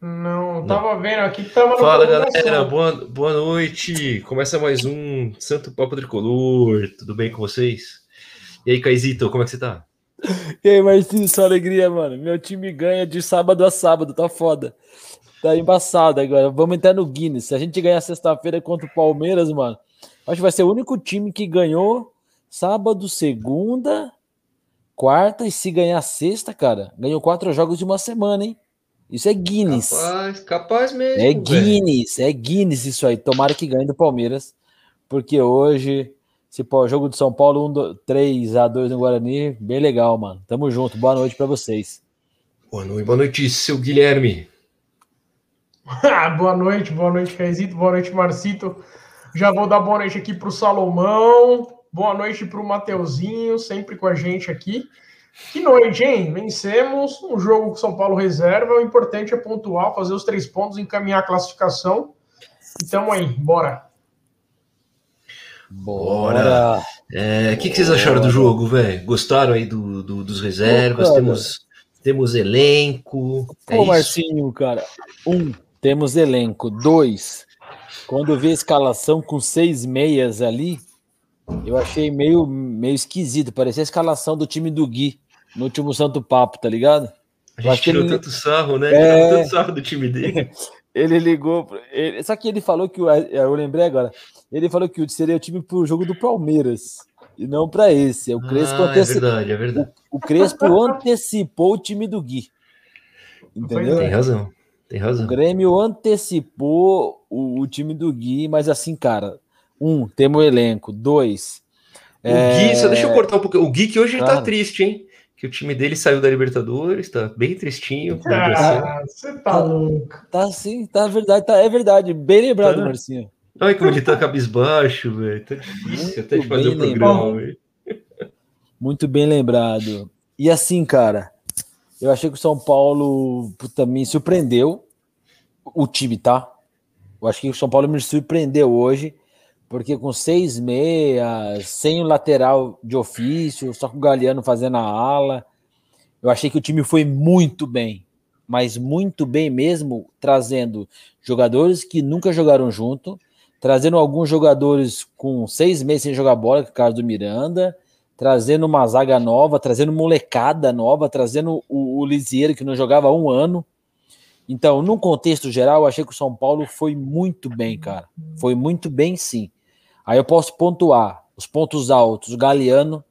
Não, tava vendo aqui que tava Fala galera, boa, boa noite. Começa mais um Santo Papo Tricolor. Tudo bem com vocês? E aí, Caizito, como é que você tá? E aí, Marcinho, só alegria, mano. Meu time ganha de sábado a sábado, tá foda. Tá embaçado agora. Vamos entrar no Guinness. Se a gente ganhar sexta-feira contra o Palmeiras, mano, acho que vai ser o único time que ganhou sábado, segunda, quarta e se ganhar sexta, cara, ganhou quatro jogos de uma semana, hein? Isso é Guinness. Capaz, capaz mesmo. É Guinness, véio. é Guinness isso aí. Tomara que ganhe do Palmeiras, porque hoje, se pô, jogo de São Paulo, 1, 2, 3 a 2 no Guarani, bem legal, mano. Tamo junto. Boa noite para vocês. Boa noite, boa noite, seu Guilherme. boa noite, boa noite, Caizito, boa noite, Marcito. Já vou dar boa noite aqui pro Salomão, boa noite pro Mateuzinho, sempre com a gente aqui. Que noite, hein? Vencemos um jogo com São Paulo reserva. O importante é pontuar, fazer os três pontos, encaminhar a classificação. E tamo aí, bora. Bora! O é, que, que, vocês acharam do jogo, velho? Gostaram aí do, do dos reservas? Pô, temos, temos elenco. Pô, é Marcinho, cara. Um, temos elenco. Dois, quando eu vi a escalação com seis meias ali, eu achei meio, meio esquisito. Parecia a escalação do time do Gui no último Santo Papo, tá ligado? A gente tirou ele... tanto sarro, né? É... Tanto sarro do time dele. ele ligou. Ele... Só que ele falou que. Eu lembrei agora. Ele falou que seria o time pro jogo do Palmeiras. E não para esse. O Crespo, ah, anteci... é verdade, é verdade. O, o Crespo antecipou o time do Gui. Entendeu? Tem razão. Tem razão. O Grêmio antecipou o, o time do Gui, mas assim, cara, um, temos o elenco. Dois. O é... Gui, só deixa eu cortar um pouco. O Gui que hoje claro. ele tá triste, hein? Que o time dele saiu da Libertadores, tá bem tristinho. Ah, você tá, tá louco. Tá sim, tá verdade, tá, é verdade. Bem lembrado, tá. Marcinho. Olha como ele tá cabisbaixo, velho. Tá difícil Muito até de fazer o programa, velho. Muito bem lembrado. E assim, cara, eu achei que o São Paulo puta, me surpreendeu. O time, tá? Eu acho que o São Paulo me surpreendeu hoje porque com seis meias, sem o lateral de ofício, só com o Galeano fazendo a ala, eu achei que o time foi muito bem, mas muito bem mesmo, trazendo jogadores que nunca jogaram junto, trazendo alguns jogadores com seis meses sem jogar bola, que é o caso do Miranda, trazendo uma zaga nova, trazendo molecada nova, trazendo o, o Lisieiro, que não jogava há um ano. Então, num contexto geral, eu achei que o São Paulo foi muito bem, cara. Foi muito bem, sim. Aí eu posso pontuar os pontos altos. O Galeano,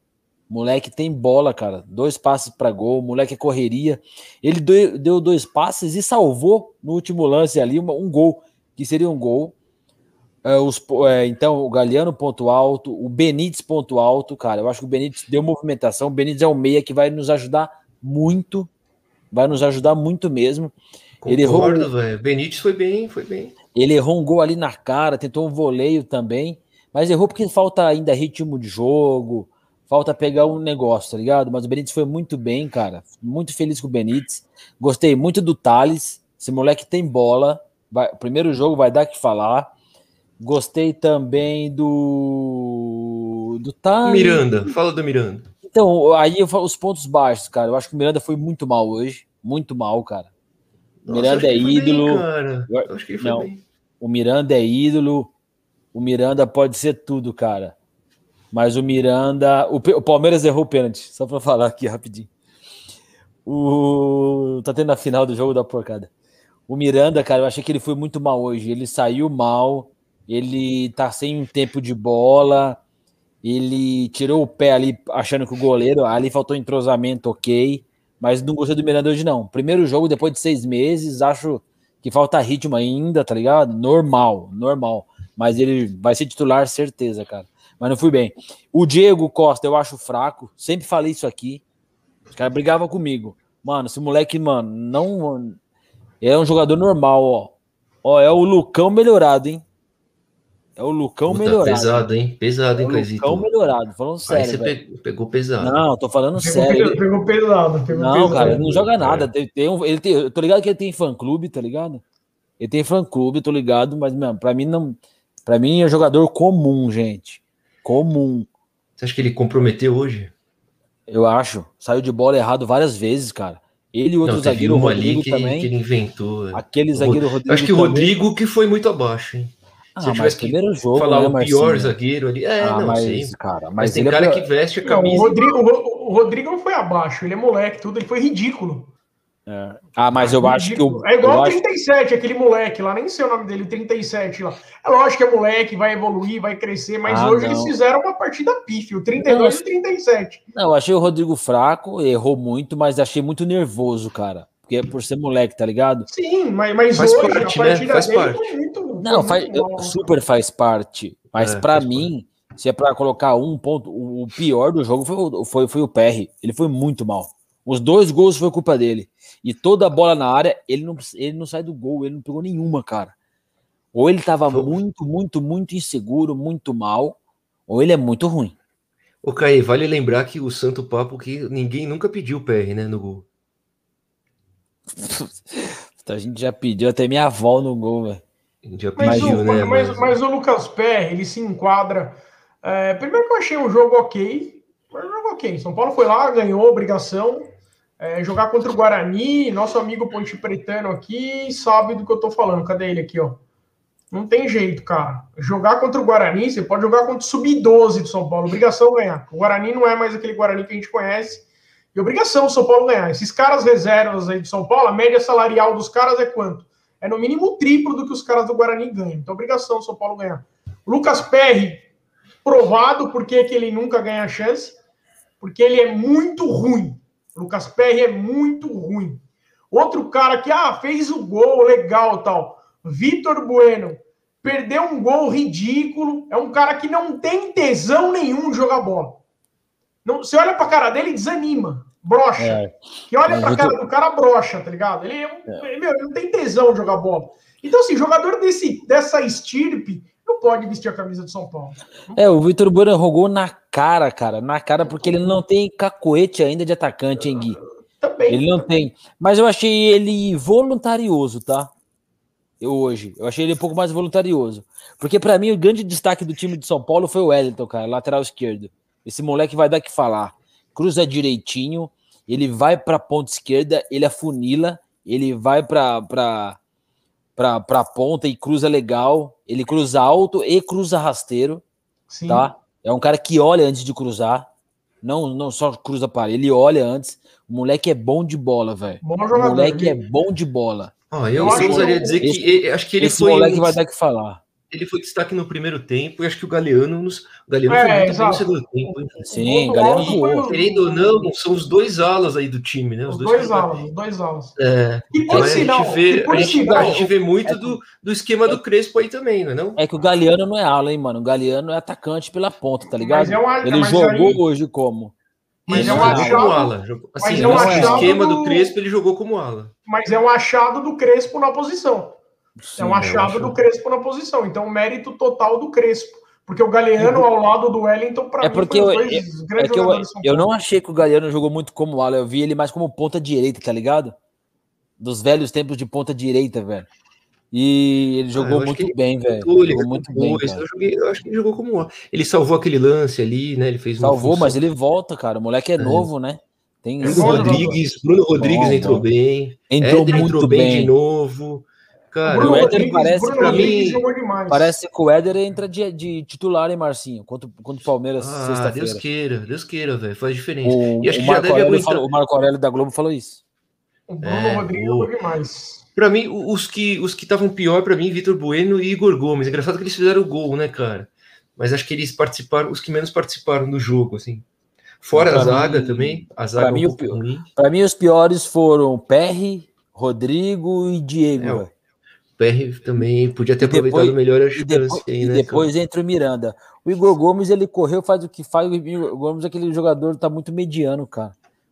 moleque tem bola, cara. Dois passes para gol, moleque é correria. Ele deu dois passes e salvou no último lance ali um gol, que seria um gol. É, os, é, então, o Galeano, ponto alto. O Benítez, ponto alto, cara. Eu acho que o Benítez deu movimentação. O Benítez é o meia que vai nos ajudar muito. Vai nos ajudar muito mesmo. Concordo, ele errou. velho. Benítez foi bem, foi bem. Ele errou um gol ali na cara, tentou um voleio também. Mas errou porque falta ainda ritmo de jogo, falta pegar um negócio, tá ligado? Mas o Benítez foi muito bem, cara. Muito feliz com o Benítez. Gostei muito do Thales. Esse moleque tem bola. Vai, o primeiro jogo vai dar que falar. Gostei também do. Do Thales. Miranda, fala do Miranda. Então, aí eu falo os pontos baixos, cara. Eu acho que o Miranda foi muito mal hoje. Muito mal, cara. O Miranda é ídolo. Bem, cara. Eu acho que ele foi Não, bem. O Miranda é ídolo. O Miranda pode ser tudo, cara. Mas o Miranda. O, o Palmeiras errou o pênalti, só para falar aqui rapidinho. O, tá tendo a final do jogo da porcada. O Miranda, cara, eu achei que ele foi muito mal hoje. Ele saiu mal, ele tá sem tempo de bola, ele tirou o pé ali achando que o goleiro. Ali faltou entrosamento, ok. Mas não gostei do Miranda hoje, não. Primeiro jogo, depois de seis meses, acho que falta ritmo ainda, tá ligado? Normal, normal mas ele vai ser titular, certeza, cara. Mas não fui bem. O Diego Costa, eu acho fraco. Sempre falei isso aqui. Os caras brigavam comigo. Mano, esse moleque, mano, não. É um jogador normal, ó. Ó, é o Lucão melhorado, hein? É o Lucão Puta, melhorado. Pesado, hein? Pesado, hein, é o Lucão melhorado, falando sério. Aí você velho. pegou pesado. Não, tô falando pegou sério. pegou pesado. Pegou não, pesado. cara, ele não joga nada. É. Tem, tem um, ele tem, eu tô ligado que ele tem fã clube, tá ligado? Ele tem fã clube, tô ligado, mas, mano, pra mim não. Para mim é jogador comum, gente. Comum. Você acha que ele comprometeu hoje? Eu acho. Saiu de bola errado várias vezes, cara. Ele e outro Não, zagueiro, uma Rodrigo ali que, também. que ele inventou. Aquele zagueiro Rodrigo. Acho que o também. Rodrigo que foi muito abaixo, hein? Ah, Se eu mas tivesse que primeiro jogo, Falar né, o pior Marcinho? zagueiro ali. É, ah, não mas, sei. cara, mas, Mas tem ele é cara pior- que veste a Não, camisa. o, Rodrigo, o Ro- o Rodrigo não foi abaixo, ele é moleque, tudo, ele foi ridículo. É. Ah, mas eu acho que o. É igual o acho- 37, aquele moleque lá, nem sei o nome dele, o 37 lá. É lógico que é moleque, vai evoluir, vai crescer, mas Ah, hoje não. eles fizeram uma partida pífia, o 32 e o 37. Não, eu achei o Rodrigo fraco, errou muito, mas achei muito nervoso, cara. Porque é por ser moleque, tá ligado? Sim, mas, mas Faz hoje parte, a né? partida Faz dele parte. foi muito. Não, foi faz, mal. super faz parte. Mas É, pra faz mim, se é pra colocar um ponto, o pior do jogo foi, o- foi, foi o PR. Ele foi muito mal. Os dois gols foi culpa dele. E toda a bola na área, ele não, ele não sai do gol, ele não pegou nenhuma, cara. Ou ele tava Foi- muito, muito, muito inseguro, muito mal, ou ele é muito ruim. Ô, Caí, vale lembrar que o Santo Papo que ninguém nunca pediu PR, né, no gol. A gente já pediu até minha avó no gol, velho. Já Mas, pediu, o, né? mas, mas- mas o Lucas Perry, ele se enquadra. é, primeiro que eu achei um jogo ok. Mas um jogo ok. São Paulo foi lá, ganhou obrigação. É, jogar contra o Guarani, nosso amigo Ponte Pretano aqui sabe do que eu tô falando. Cadê ele aqui, ó? Não tem jeito, cara. Jogar contra o Guarani, você pode jogar contra o Sub-12 do São Paulo. Obrigação ganhar. O Guarani não é mais aquele Guarani que a gente conhece. E obrigação do São Paulo ganhar. Esses caras reservas aí do São Paulo, a média salarial dos caras é quanto? É no mínimo o triplo do que os caras do Guarani ganham. Então, obrigação do São Paulo ganhar. Lucas Perry, provado por que que ele nunca ganha a chance. Porque ele é muito ruim. Lucas Perry é muito ruim. Outro cara que ah, fez o gol legal tal. Vitor Bueno. Perdeu um gol ridículo. É um cara que não tem tesão nenhum de jogar bola. Não, você olha pra cara dele e desanima. Brocha. É. Que olha Mas pra cara do cara brocha, tá ligado? Ele, é um- meu, ele não tem tesão de jogar bola. Então, assim, jogador desse, dessa estirpe não pode vestir a camisa do São Paulo. É, o Vitor Bueno jogou na cara, cara, na cara, porque ele não tem cacoete ainda de atacante, hein, Gui? Também. Ele não tem. Mas eu achei ele voluntarioso, tá? Eu hoje. Eu achei ele um pouco mais voluntarioso. Porque pra mim o grande destaque do time de São Paulo foi o Wellington, cara, lateral esquerdo. Esse moleque vai dar que falar. Cruza direitinho, ele vai pra ponta esquerda, ele afunila, ele vai pra, pra, pra, pra ponta e cruza legal. Ele cruza alto e cruza rasteiro Sim. tá? É um cara que olha antes de cruzar. Não, não só cruza para ele, olha antes. O moleque é bom de bola, velho. Bom O moleque é bom de bola. Ó, eu, acho ousaria que dizer esse- que ele- acho que ele Esse foi, moleque um- vai dar que falar. Ele foi destaque no primeiro tempo e acho que o Galeano, nos, o Galeano É, foi muito bem no segundo tempo. hein? Sim, O Galeano voou. Querendo ou não, são os dois alas aí do time, né? Os dois dois que- alas, os dois alas. É, E então por a sinal, gente vê, por a gente, sinal, a gente vê muito é do, do esquema do Crespo aí também, não é não? É que o Galeano não é ala, hein, mano. O Galeano é atacante pela ponta, tá ligado? Mas é um- Ele mas jogou aí- hoje como? Mas Isso, é um jogou achado- como ala. Jogou, mas assim, é um no esquema do- do Crespo, ele jogou como ala. Mas é um achado do Crespo na posição. Sim, é um achado acho. do Crespo na posição. Então, mérito total do Crespo. Porque o Galeano ao lado do Wellington, para É mim, porque eu- dois É grandes que eu, eu não achei que o Galeano jogou muito como ala, eu vi ele mais como ponta direita, tá ligado? Dos velhos tempos de ponta direita, velho. E ele Ah, jogou acho muito bem, velho. Ele É, Jogou muito bem, eu, joguei- eu acho que ele jogou como ala. Ele salvou aquele lance ali, né? Ele fez uma Salvou, mas ele volta, cara. O moleque é, novo, né? Tem É Bruno Rodrigues, Bruno Rodrigues Bom, entrou bem. Entrou Éder muito entrou bem, bem. de novo. Cara, Bruno eu- Éder Rodrigues, parece Bruno pra mim-. Parece que o Éder entra de, de titular, hein, Marcinho? Contra o Palmeiras ah, Deus sexta-feira. queira, Deus queira, velho. Faz diferença. O, E acho o que já Marco deve Aurélio aguentar. falou- o Marco Aurélio da Globo falou isso. O Bruno É, Rodrigues demais. Pra mim, o- os que os que estavam pior pra mim, Vitor Bueno e Igor Gomes. Engraçado que eles fizeram o gol, né, cara? Mas acho que eles participaram, os que menos participaram do jogo, assim. Fora Pra a zaga mim- também. A zaga mim, um o pouco pior-. Pra mim, os piores foram Perry, Rodrigo e Diego. É, o. O PR também podia ter E depois- aproveitado melhor a E chance depois, aí, e né? depois entra o Miranda. O Igor Gomes, ele correu, faz o que faz. O Igor Gomes, aquele jogador, tá muito mediano, cara.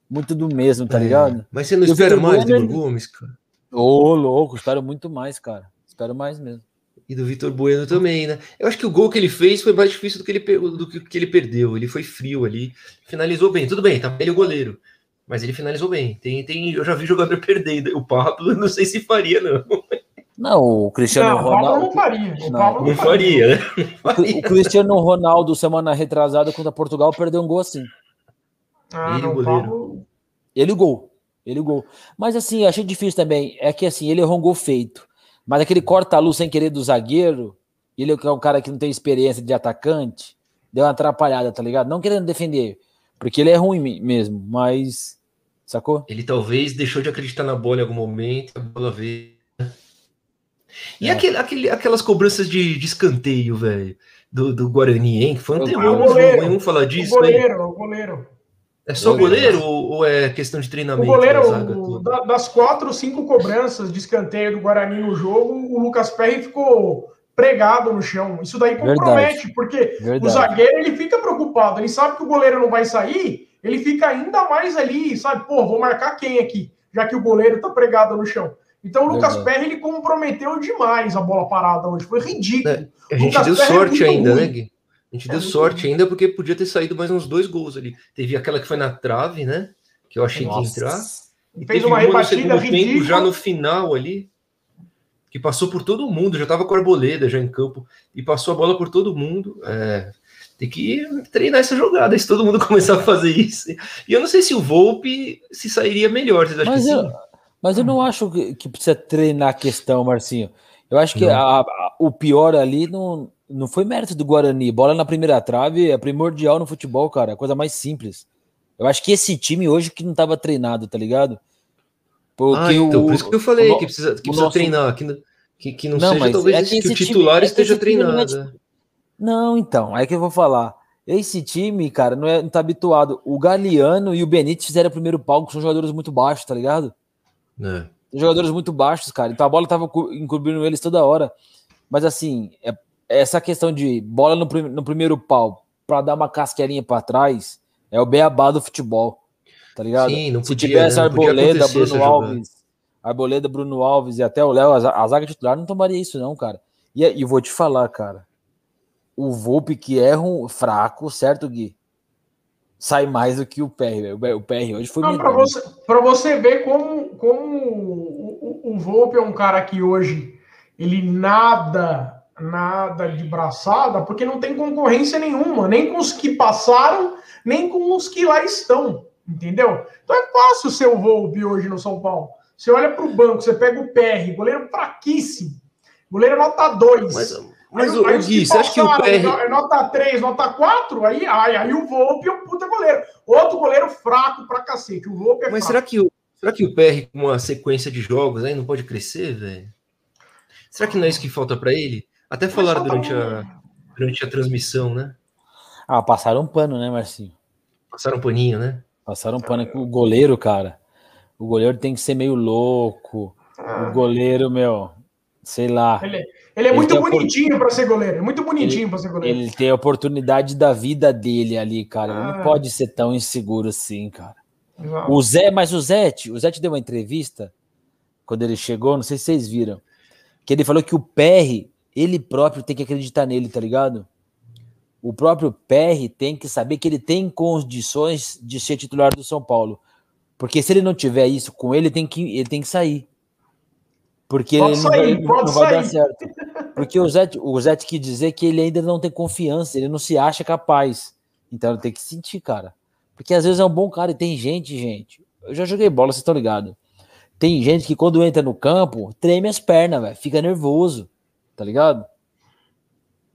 Muito do mesmo, tá? É, ligado? Mas você não E espera mais do Igor Gomes, cara? Ô, louco, espero muito mais, cara. Espero mais mesmo. E do Vitor Bueno também, né? Eu acho que o gol que ele fez foi mais difícil do que ele, do que, que ele perdeu. Ele foi frio ali, finalizou bem. Tudo bem, tá ele o goleiro. Mas ele finalizou bem. Tem, tem, eu já vi jogador perdendo. O Pablo, não sei se faria, não. Não, o Cristiano Não, o Pablo Ronaldo. não faria. O Não, não, faria, né? O. Cristiano Ronaldo, semana retrasada contra Portugal, perdeu um gol assim. Ah, Ele, não, o o goleiro. Pablo. Ele o gol. Ele gol. Mas assim, eu achei difícil também. É que assim, ele errou um gol feito. Mas aquele corta-luz sem querer do zagueiro, ele é um cara que não tem experiência de atacante, deu uma atrapalhada, tá ligado? Não querendo defender, porque ele é ruim mesmo, mas. Sacou? Ele talvez deixou de acreditar na bola em algum momento, a bola veio. E é. aquele, aquele, aquelas cobranças de, de escanteio, velho, do, do Guarani, hein? Foi um. Nenhum falar disso. O goleiro, o goleiro. É só o goleiro ou, ou, é questão de treinamento? O goleiro, da, das quatro, cinco cobranças de escanteio do Guarani no jogo, o Lucas Perry ficou pregado no chão. Isso daí compromete, Verdade. porque Verdade. o zagueiro ele fica preocupado, ele sabe que o goleiro não vai sair, ele fica ainda mais ali, sabe? Pô, vou marcar quem aqui, já que o goleiro tá pregado no chão. Então o Lucas Perry ele comprometeu demais a bola parada hoje, foi ridículo. É, a gente Lucas deu Perry é sorte é ainda, ruim. né, Gui? A gente é deu sorte ruim. ainda porque podia ter saído mais uns dois gols ali. Teve aquela que foi na trave, né? Que eu achei Nossa. que ia entrar. E fez uma rebatida ridícula. já no final ali, que passou por todo mundo, já tava com a arboleda já em campo e passou a bola por todo mundo. É, tem que treinar essa jogada, se todo mundo começar a fazer isso. E eu não sei se o Volpe se sairia melhor. Vocês acham Mas que eu... sim? Mas eu não acho que, que precisa treinar a questão, Marcinho. Eu acho que a, a, o pior ali não, não foi mérito do Guarani. Bola na primeira trave é primordial no futebol, cara. É a coisa mais simples. Eu acho que esse time hoje que não estava treinado, tá ligado? Porque ah, então, o, por isso que eu falei o, que precisa, que precisa nosso... treinar, que, que, que não, não seja talvez é que, que o titular time, é esteja é treinado. Não, não, então, aí que eu vou falar. Esse time, cara, não, é, não tá habituado. O Galeano e o Benítez fizeram o primeiro palco, são jogadores muito baixos, tá ligado? É. Jogadores muito baixos, cara. Então a bola tava encobrindo eles toda hora. Mas assim, é, essa questão de bola no, no primeiro pau para dar uma casqueirinha para trás é o beabá do futebol. Tá ligado? Sim, não podia, Se tivesse né? Arboleda, Bruno Alves, Arboleda, Bruno Alves e até o Léo, a zaga titular não tomaria isso, não, cara. E, e vou te falar, cara. O Volpe que é um fraco, certo, Gui? Sai mais do que o PR. O PR hoje foi Para você, você ver como, como o, o, o Volpe é um cara que hoje ele nada, nada de braçada, porque não tem concorrência nenhuma, nem com os que passaram, nem com os que lá estão. Entendeu? Então é fácil ser o Volpe hoje no São Paulo. Você olha para o banco, você pega o PR, goleiro fraquíssimo, goleiro nota 2. Mas, aí, o, aí, Gui, você acha que o PR... Nota 3, nota 4, aí, aí, aí o Volpe é um puta goleiro. Outro goleiro fraco pra cacete. O Volpe é Mas fraco. será que, o, será que o PR, com uma sequência de jogos, aí não pode crescer, velho? Será que não é isso que falta para ele? Até falaram durante a, durante a transmissão, né? Ah, passaram um pano, né, Marcinho? Passaram um paninho, né? Passaram um pano com o goleiro, cara. O goleiro tem que ser meio louco. Ah. O goleiro, meu, sei lá. Ele, ele é ele muito bonitinho para ser goleiro. É muito bonitinho para ser goleiro. Ele tem a oportunidade da vida dele ali, cara. Ele não ah. pode ser tão inseguro assim, cara. Exato. O Zé, mas o Zé, o Zé te deu uma entrevista quando ele chegou, não sei se vocês viram, que ele falou que o PR, ele próprio tem que acreditar nele, tá ligado? O próprio PR tem que saber que ele tem condições de ser titular do São Paulo. Porque se ele não tiver isso com ele, tem que, ele tem que sair. Porque pode ele não, sair, vai, não vai, dar certo. Porque o Zé, o Zé quis dizer que ele ainda não tem confiança, ele não se acha capaz. Então ele tem que sentir, cara. Porque às vezes é um bom cara e tem gente, gente. Eu já joguei bola, vocês estão ligados. Tem gente que quando entra no campo, treme as pernas, velho. Fica nervoso. Tá ligado?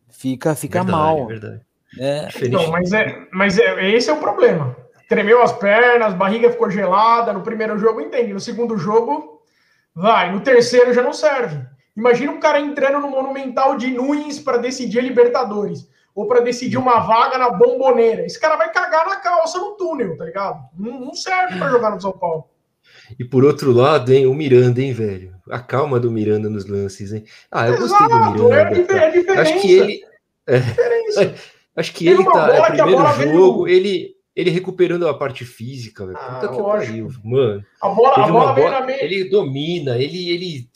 Fica, fica verdade, mal. Verdade. É. Não, mas, é, mas é, esse é o problema. Tremeu as pernas, barriga ficou gelada. No primeiro jogo, entende. No segundo jogo, Vai, no terceiro já não serve. Imagina um cara entrando no Monumental de Nunes para decidir a Libertadores. Ou para decidir uma vaga na bomboneira. Esse cara vai cagar na calça no túnel, tá ligado? Não, não serve para jogar no São Paulo. E por outro lado, hein, o Miranda, hein, velho? A calma do Miranda nos lances, hein? Ah, eu Exato, gostei do Miranda. É, é Acho que ele. É, acho que ele tá. É, primeiro jogo, veio... ele ele recuperando a parte física, velho. Puta ah, que pariu, mano. A bola, a bola, bola meia... Ele domina, ele, ele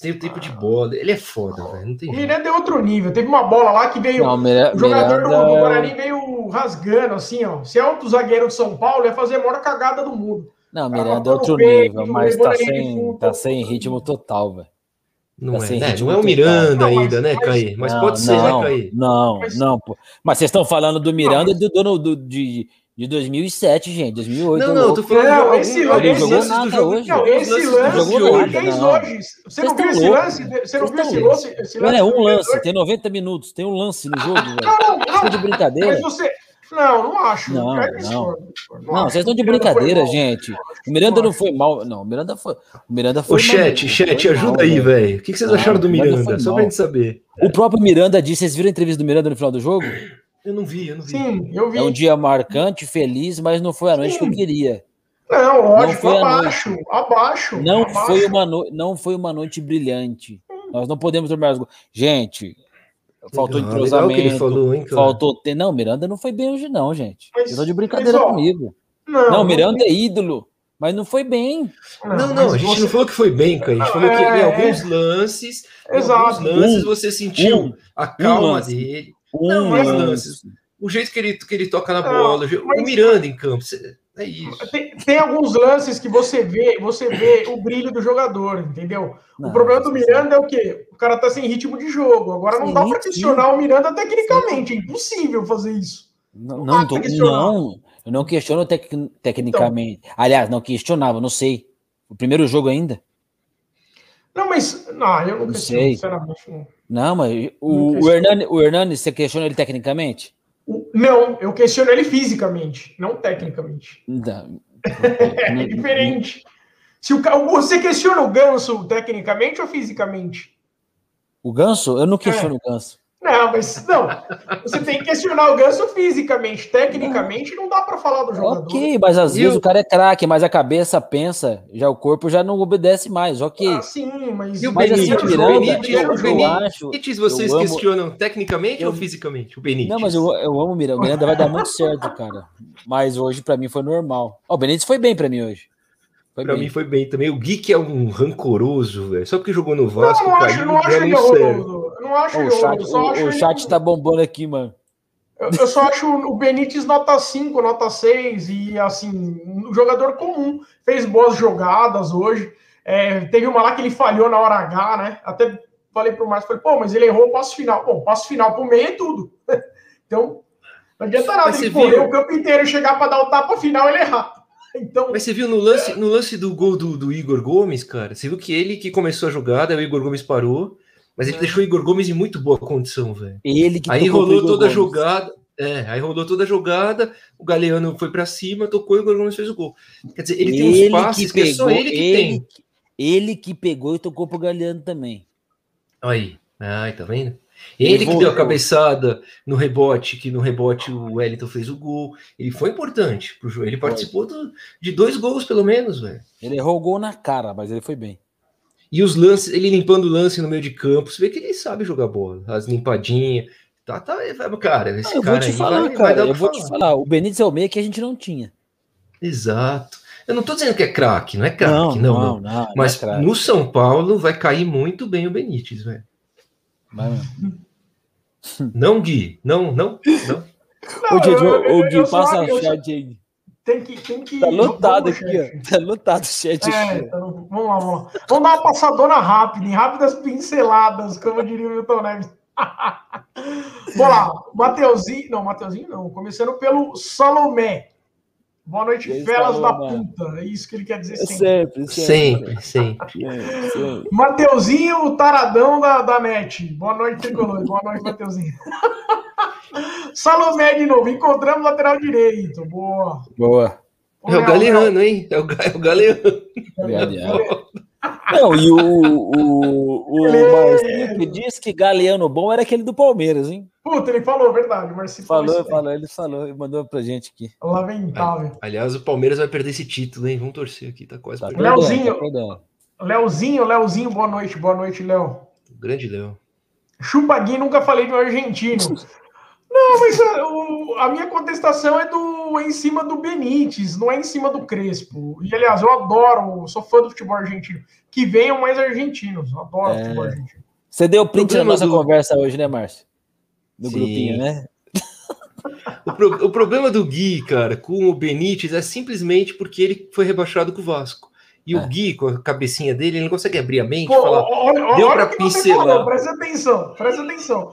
tem o tempo de bola. Ele é foda, velho. Não tem o Miranda é outro nível. Teve uma bola lá que veio. Não, o jogador Miranda... do, do Guarani veio rasgando, assim, ó. Se é outro zagueiro de São Paulo, ia fazer a maior cagada do mundo. Não, Miranda é outro nível, mas tá sem, tá sem ritmo total, velho. Não, tá é, né? não é o Miranda não, ainda, mas, né, Caí? Mas não, pode ser, né, Caí? Não, mas... não, pô. Mas vocês estão falando do Miranda e do dono do, de, De 2007, gente, 2008. Não, é não, eu louco. tô falando Não, esse lance- nada do jogo. hoje. Não, esse lance jogo jogou hoje. não. hoje. Você não viu esse lance? Você não viu esse lance? Esse Não é que um ele fez lance, tem 90 minutos, tem um lance no jogo, velho. Não, não, Vocês estão de não. brincadeira? Mas você. Não, não acho. Não, Cara, não. Não, acho. vocês estão de brincadeira, gente. O Miranda não foi mal. Não, o Miranda foi. O Miranda foi Ô, chat, mal, chat, foi ajuda mal, aí, velho. O que que vocês Não, acharam do Miranda Só pra gente saber. O próprio Miranda disse, vocês viram a entrevista do Miranda no final do jogo? Eu não vi, eu não vi. Sim, eu vi. É um dia marcante, feliz, mas não foi a noite que eu Sim. queria. Não, lógico, foi a abaixo, abaixo. Não abaixo. foi uma no... não foi uma noite brilhante. Nós não podemos dormir as Gente, faltou Legal, legal que ele entrosamento, falou, hein, faltou ter. Não, Miranda não foi bem hoje não, gente. Mas- Vocês estão de brincadeira mas, ó, comigo. Não, Não, Miranda é ídolo, mas não foi bem. Não, não, a gente você- não falou que foi bem, cara. A gente falou que em É, alguns lances, em Exato. alguns lances Um, você sentiu um, a calma lance. dele, Um Não, mas lance. lances. o jeito que ele, que ele toca na Não, bola, o mas- Miranda em campo. É isso. Tem, tem alguns lances que você vê, você vê o brilho do jogador, entendeu? Não, o problema do Miranda é o quê? O cara tá sem ritmo de jogo. Agora não dá pra sim. questionar o Miranda tecnicamente, é impossível fazer isso. Não, Não não, tô- não, eu não questiono tec- tecnicamente. Aliás, não questionava, não sei. O primeiro jogo ainda? Não, mas. Não, eu não, Não questiono, sei. sinceramente. Não. Não, mas Não o, o. Hernani, o Hernani, você questiona ele tecnicamente? Não, eu questiono ele fisicamente, não tecnicamente. Não. É diferente. Se o, você questiona o Ganso tecnicamente ou fisicamente? O Ganso? Eu não questiono É. o Ganso. Não, mas não. Você tem que questionar o Ganso fisicamente. Tecnicamente, não dá pra falar do jogador. Ok, mas às vezes o- o cara é craque, mas a cabeça pensa, já o corpo já não obedece mais, ok. Ah, sim, mas. E o mas assim, Benítez, o Miranda, o Benítez, eu, o eu Benítez. acho... Benítez, vocês eu amo- questionam tecnicamente eu- ou fisicamente? O Benítez. Não, mas eu, eu amo o Miranda. O Miranda vai dar muito certo, cara. Mas hoje, pra mim, foi normal. Ó, o Benítez foi bem pra mim hoje. Foi Pra bem. mim foi bem também. O Gui que é um rancoroso, velho. Só porque jogou no Vasco, não, não acho, caiu, não acho já ele horroroso. Eu não acho o chat, o, acho o ele- chat tá bombando aqui, mano. Eu, eu só acho o Benítez nota 5, nota 6, e assim, um jogador comum. Fez boas jogadas hoje. É, teve uma lá que ele falhou na hora H, né? Até falei pro Márcio, falei, pô, mas ele errou o passo final. Bom, passo final pro meio é tudo. então, não adianta nada Mas ele você correr viu- o campo inteiro chegar para dar o tapa final ele errar. Então, Mas você viu no lance, no lance do gol do, do Igor Gomes, cara? Você viu que ele que começou a jogada, o Igor Gomes parou, mas ele É. deixou o Igor Gomes em muito boa condição, velho. Ele que Aí rolou Igor toda a jogada. É, aí rolou toda a jogada, o Galeano foi pra cima, tocou e o Igor Gomes fez o gol. Quer dizer, ele, tem uns passes que, é só ele que ele, tem. Ele que pegou e tocou pro Galeano também. Aí, ai, tá vendo? Ele Ele que deu a cabeçada no rebote, que no rebote o Wellington fez o gol. Ele foi importante pro jogo. Ele participou do- de dois gols, pelo menos, velho. Ele errou o gol na cara, mas ele foi bem. E os lances, ele limpando o lance no meio de campo, você vê que ele sabe jogar bola, as limpadinhas. Tá, tá, cara, esse Ah, eu cara vou te falar, vai, vai cara. dar o eu vou te falar. falar. O Benítez é o meia que a gente não tinha. Exato. Eu não tô dizendo que é craque, não é craque, não, não. não. Mas não é no São Paulo vai cair muito bem o Benítez, velho. Vai. Não, Gui, não, não, não. não, eu- eu- ô, Gui, eu passa eu o só- chat aí. Tem que, tem que. Tá lotado aqui, ó. Tá lotado o chat É, então, vamos lá, vamos lá. Vamos dar uma passadona rápida, em rápidas pinceladas, como diria o Milton Neves. Vamos lá, Mateuzinho. Não, Mateuzinho não. Começando pelo Salomé. Boa noite, aí, feras da puta. É isso que ele quer dizer É sempre. sempre, Sempre, sempre. sempre, sempre. Mateuzinho, o taradão da, da net. Boa noite, Tricolor. Boa noite, Mateuzinho. Salomé de novo. Encontramos lateral direito. Boa. Boa. Ô, É o Léo, Galeano, hein? É o, é o Galeano. Galeano. Não, e o, o, o Marcinho que disse que Galeano bom era aquele do Palmeiras, hein? Puta, ele falou, verdade. Marcinho Falou, falou, ele falou, ele mandou pra gente aqui. Lamentável. Aliás, o Palmeiras vai perder esse título, hein? Vamos torcer aqui, tá quase Tá perdendo. Leozinho. tá. Leozinho, Leozinho, boa noite, boa noite, Léo. Grande Léo. Chupa Gui, nunca falei de um argentino. Não, mas a, o- a minha contestação é do em cima do Benítez, não é em cima do Crespo. E aliás, eu adoro, sou fã do futebol argentino. Que venham mais argentinos, eu adoro É. futebol argentino. Você deu print na nossa do- conversa hoje, né, Márcio? Do Sim. grupinho, né? O, pro- o problema do Gui, cara, com o Benítez é simplesmente porque ele foi rebaixado com o Vasco. E É. o Gui, com a cabecinha dele, ele não consegue abrir a mente Pô, e falar. olha, deu pra pincelar. falou, presta atenção, presta atenção.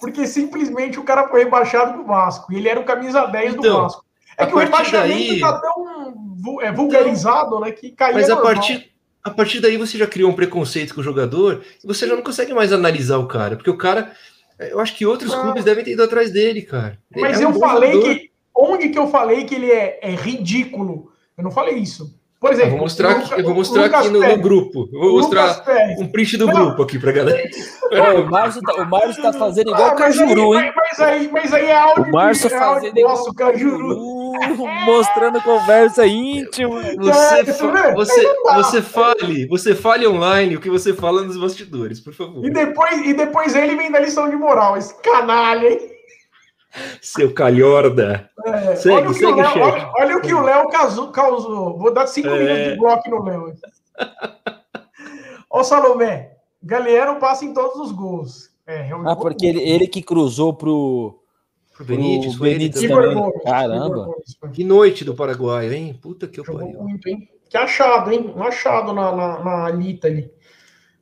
Porque simplesmente o cara foi rebaixado com o Vasco. E ele era o camisa 10 do Então. Vasco. É que o rebaixamento daí... tá tão é, vulgarizado, né? Que caiu. Mas a partir, a partir daí você já criou um preconceito com o jogador e você já não consegue mais analisar o cara, porque o cara. Eu acho que outros ah. clubes devem ter ido atrás dele, cara. Mas é um eu falei jogador. que. Onde que eu falei que ele é, é ridículo? Eu não falei isso. Por exemplo, eu vou mostrar aqui, eu vou mostrar aqui no, no, grupo. Eu vou mostrar um print do não. grupo aqui pra galera. Ô, o Márcio tá, o Márcio tá fazendo igual ah, o Cajuru, hein? Mas aí, mas aí é áudio. O Márcio é fazendo igual o Cajuru. Mostrando conversa íntima. Você, fa você, você fale, você fale online o que você fala nos bastidores, por favor. E depois, e depois ele vem da lição de moral, esse canalha, hein? Seu calhorda. É, segue, olha, o segue o Léo, olha, olha, o que o Léo causou, causou. Vou dar cinco é... minutos de bloco no Léo. Ó, Salomé. Galeano passa em todos os gols. É, ah, porque ele, ele que cruzou pro. Pro Benítez, pro Benítez também. Caramba. Que noite do Paraguai, hein? Puta que eu pariu. Muito, hein? Que achado, hein? Um achado na, na, na Alita ali.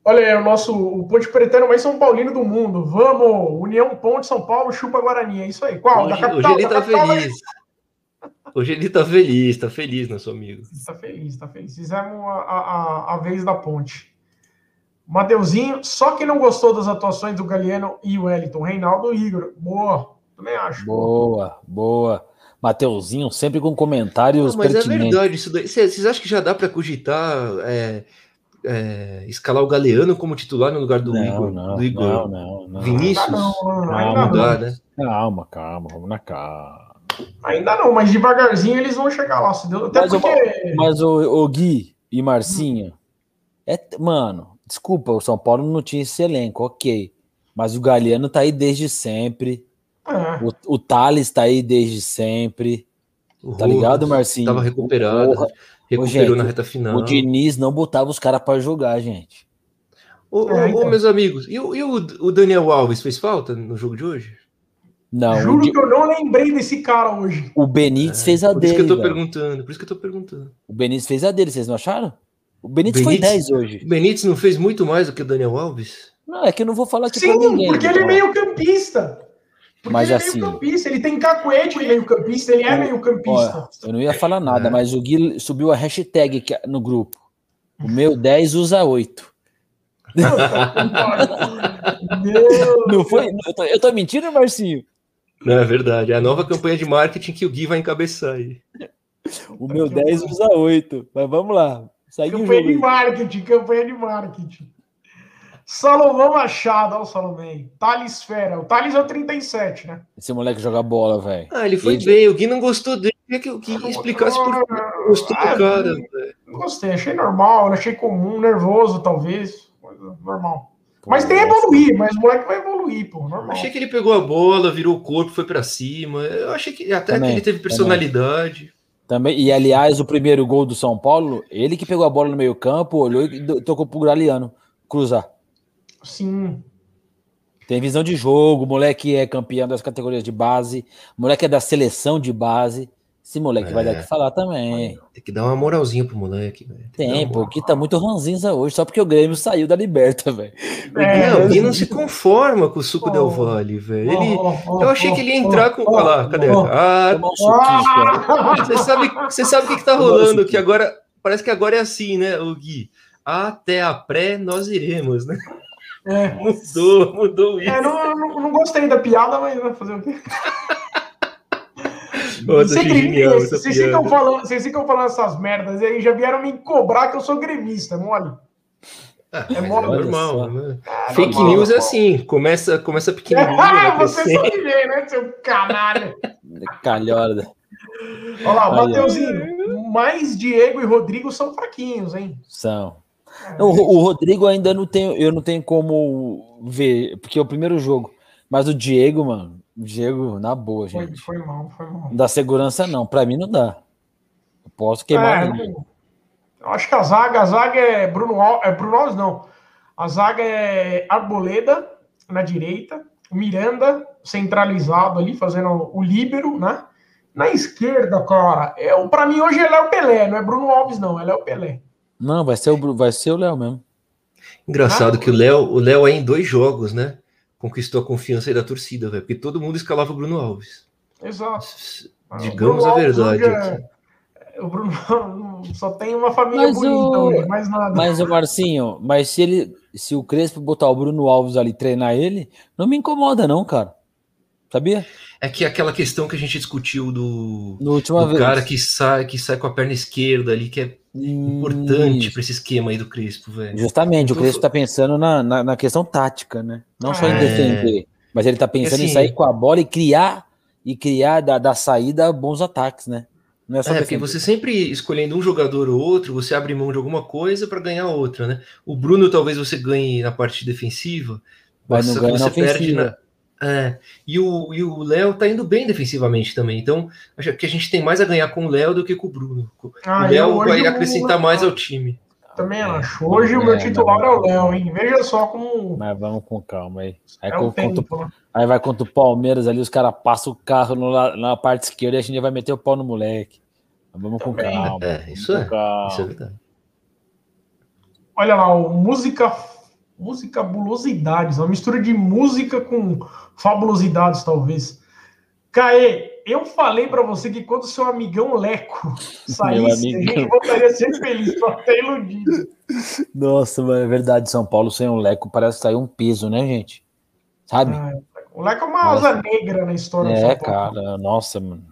Olha aí, o nosso o Ponte Pretano mais São Paulino do mundo. Vamos! União Ponte São Paulo, chupa Guarani. É isso aí. Qual? Hoje, da capital, hoje ele tá feliz. Hoje ele tá feliz, tá feliz, nosso amigo. Tá feliz, tá feliz. Fizemos a, a, a vez da ponte. Mateuzinho, só que não gostou das atuações do Galeano e o Wellington. Reinaldo e Igor. Boa, também acho. Boa, boa. Mateuzinho, sempre com comentários não, mas é pertinentes. é verdade isso daí. Vocês acham que já dá para cogitar é, é, escalar o Galeano como titular no lugar do não, Igor? Não, do Igor. não, não, não. Vinícius? Não, não, calma, mudar, né? calma, calma, vamos na calma. Ainda não, mas devagarzinho eles vão chegar lá. Se Deus... Até mas, porque... o, mas o, o Gui e Marcinha, é, mano, desculpa, o São Paulo não tinha esse elenco, ok. Mas o Galeano tá aí desde sempre. É. O, o Thales tá aí desde sempre. O tá ligado, Marcinho? Tava recuperado. Recuperou gente, na reta final. O Diniz não botava os caras para jogar, gente. Ô, é, então. ô, meus amigos, e, o, e o, o, Daniel Alves fez falta no jogo de hoje? Não. Juro que eu não lembrei desse cara hoje. O Benítez é, fez a por dele. Por isso que eu tô velho. perguntando, por isso que eu tô perguntando. O Benítez fez a dele, vocês não acharam? O Benítez, Benítez foi 10 hoje. O Benítez não fez muito mais do que o Daniel Alves? Não, é que eu não vou falar aqui Sim, pra ninguém. porque ele é meio campista. Porque mas ele é assim, meio campista, ele tem cacuete meio campista, ele é meio campista. eu não ia falar nada, é. mas o Gui subiu a hashtag no grupo. O meu 10 usa 8. não foi? Eu tô, eu tô mentindo, Marcinho? Não, é verdade. É a nova campanha de marketing que o Gui vai encabeçar aí. O meu 10 usa 8. Mas vamos lá. Segue campanha de marketing, campanha de marketing. Salomão Machado, olha o Salomão. Thales Fera. O Thales é o 37, né? Esse moleque joga bola, velho. Ah, ele foi ele... bem. O Gui não gostou dele. Queria que o Gui explicasse por que gostou do ah, cara. Não gostei, achei normal, achei comum, nervoso, talvez. Normal. Mas tem que evoluir, mas o moleque vai evoluir, pô, normal. Achei que ele pegou a bola, virou o corpo, foi para cima. Eu achei que até também, que ele teve personalidade. Também. também. E aliás, o primeiro gol do São Paulo, ele que pegou a bola no meio-campo, olhou e tocou pro Graliano cruzar. Sim. Tem visão de jogo, o moleque é campeão das categorias de base, o moleque é da seleção de base. Esse moleque é. vai dar que falar também. Tem que dar uma moralzinha pro moleque, velho. Tem, Tem porque tá muito ranzinza hoje, só porque o Grêmio saiu da Liberta, velho. É, o Gui não se conforma com o suco oh, Del Valle, velho. Ele, oh, oh, eu achei que ele ia entrar com. Olha lá, cadê? Ah, um você sabe, você sabe o que, que tá rolando? Que agora. Parece que agora é assim, né, o Gui? Até a pré nós iremos, né? É. Mudou, mudou isso. É, não, não, não, gostei da piada, mas vai fazer o quê? Nossa, genial, vocês, ficam falando, vocês ficam falando essas merdas e aí já vieram me cobrar que eu sou gremista, é mole. Ah, é, mole, é normal. Né? Ah, Fake normal, news é assim, começa, começa pequenininho. Ah, você sabe ver, né, seu canalha? Calhorda. Olha lá, Mateuzinho, mais Diego e Rodrigo são fraquinhos, hein? São. O, o, Rodrigo ainda não tem, eu não tenho como ver, porque é o primeiro jogo. Mas o Diego, mano, o Diego, na boa, gente. Foi, foi mal, foi mal. Não dá segurança, não. Pra mim não dá. Eu posso queimar. É, eu acho que a zaga, a zaga é Bruno Alves, é Bruno Alves, não. A zaga é Arboleda na direita, Miranda centralizado ali, fazendo o líbero, né? Na esquerda, cara, é, para mim hoje é o Pelé, não é Bruno Alves, não, é o Pelé. Não, vai ser o, vai ser o Léo mesmo. Engraçado ah, que o Léo, o Léo é em dois jogos, né? Conquistou a confiança aí da torcida, velho. Porque todo mundo escalava o Bruno Alves. Exato. Digamos a verdade. É, o Bruno só tem uma família mas bonita o, mais nada. Mas o Marcinho, mas se ele, se o Crespo botar o Bruno Alves ali treinar ele, não me incomoda não, cara. Sabia? É que aquela questão que a gente discutiu do, no última do vez. cara que sai, que sai com a perna esquerda ali, que é importante para esse esquema aí do Crespo, velho. Justamente, então, o Crespo tá pensando na, na, na, questão tática, né? Não só em é. defender, mas ele tá pensando assim, em sair com a bola e criar e criar da, da saída bons ataques, né? Não é só é, porque você sempre escolhendo um jogador ou outro, você abre mão de alguma coisa para ganhar outra, né? O Bruno talvez você ganhe na parte defensiva, mas não ganha você perde na é, e o e o Léo tá indo bem defensivamente também, então acho que a gente tem mais a ganhar com o Léo do que com o Bruno. Ah, o Léo vai acrescentar mais ao time. Também acho. Hoje é, o meu titular é o Léo, hein? Veja só como. Mas vamos com calma aí. Aí, é tempo, contra, né? aí vai contra o Palmeiras ali, os caras passam o carro no, na parte esquerda e a gente vai meter o pau no moleque. Mas vamos também. com calma. É, isso é. Calma. Isso é verdade. Olha lá, o música música bulosidades, uma mistura de música com fabulosidades, talvez. Caê, eu falei para você que quando seu amigão Leco saísse, a gente voltaria a ser feliz, tô até iludido. Nossa, é verdade, São Paulo sem o Leco parece sair um peso, né, gente? Sabe? Ah, o Leco é uma asa negra na história é, do São Paulo. cara, nossa, mano.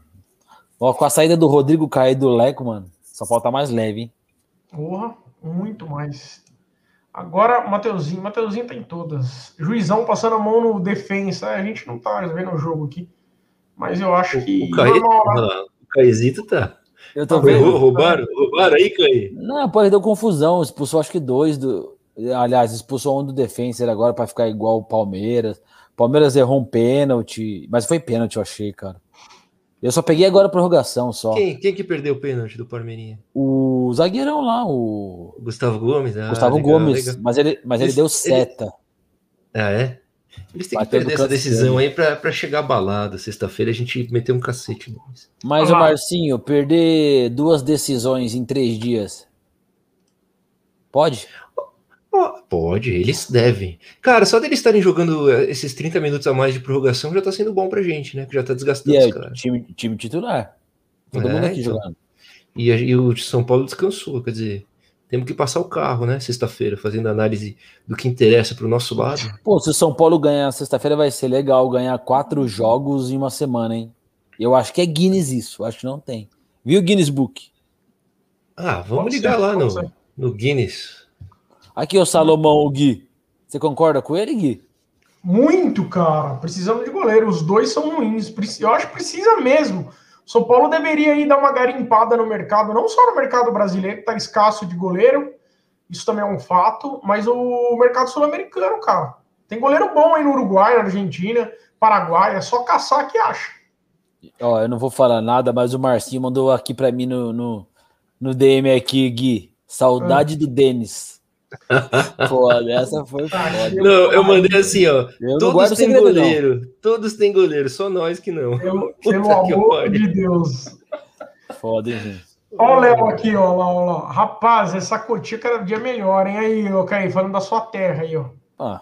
Ó, com a saída do Rodrigo Caê do Leco, mano, São Paulo tá mais leve, hein? Porra, muito mais. Agora, Mateuzinho, Mateuzinho tem todas. Juizão passando a mão no defensa. A gente não tá vendo o jogo aqui. Mas eu acho que. O, Caí, o Caizito tá. Eu tô vendo. Roubaram, roubaram aí, Caí? Não, pô, ele deu confusão. Expulsou acho que dois do. Aliás, expulsou um do defensa agora para ficar igual o Palmeiras. Palmeiras errou um pênalti, mas foi pênalti, eu achei, cara. Eu só peguei agora a prorrogação só. Quem, quem que perdeu o pênalti do Palmeirinha? O zagueirão lá, o. Gustavo Gomes? Ah, Gustavo legal, Gomes, legal. mas ele, mas ele, ele deu seta. Ele... Ah, é? Eles têm Bateu que perder essa decisão aí para chegar balada. Sexta-feira a gente meter um cacete neles. Mas o Marcinho, perder duas decisões em três dias. Pode? Pode, eles devem. Cara, só deles estarem jogando eh, esses 30 minutos a mais de prorrogação já tá sendo bom pra gente, né? Que já tá desgastando e é, Time, time titular. Todo é, mundo aqui então. jogando. E, e, o São Paulo descansou, quer dizer, temos que passar o carro, né? Sexta-feira, fazendo análise do que interessa pro nosso lado. Pô, se o São Paulo ganhar sexta-feira, vai ser legal ganhar quatro jogos em uma semana, hein? Eu acho que é Guinness isso, acho que não tem. Viu Guinness Book? Ah, vamos pode ligar ser, lá no, no Guinness. Aqui, o Salomão, o Gui. Você concorda com ele, Gui? Muito, cara. Precisamos de goleiro. Os dois são ruins. Eu acho que precisa mesmo. São Paulo deveria aí dar uma garimpada no mercado, não só no mercado brasileiro, que tá escasso de goleiro. Isso também é um fato, mas o mercado sul-americano, cara. Tem goleiro bom aí no Uruguai, na Argentina, Paraguai, é só caçar que acha. Ó, eu não vou falar nada, mas o Marcinho mandou aqui para mim no, no, no DM aqui, Gui. Saudade ah. do Denis. Foda, essa foi foda. Não, eu mandei assim, ó. todos têm goleiro. Não. Todos têm goleiro, só nós que não. Eu, pelo amor de Deus. Foda, gente. Olha o Léo aqui, ó, lá, ó, lá. Rapaz, essa cotia cada dia melhor, hein? Aí, ô Caí, falando da sua terra aí, ó. Ah,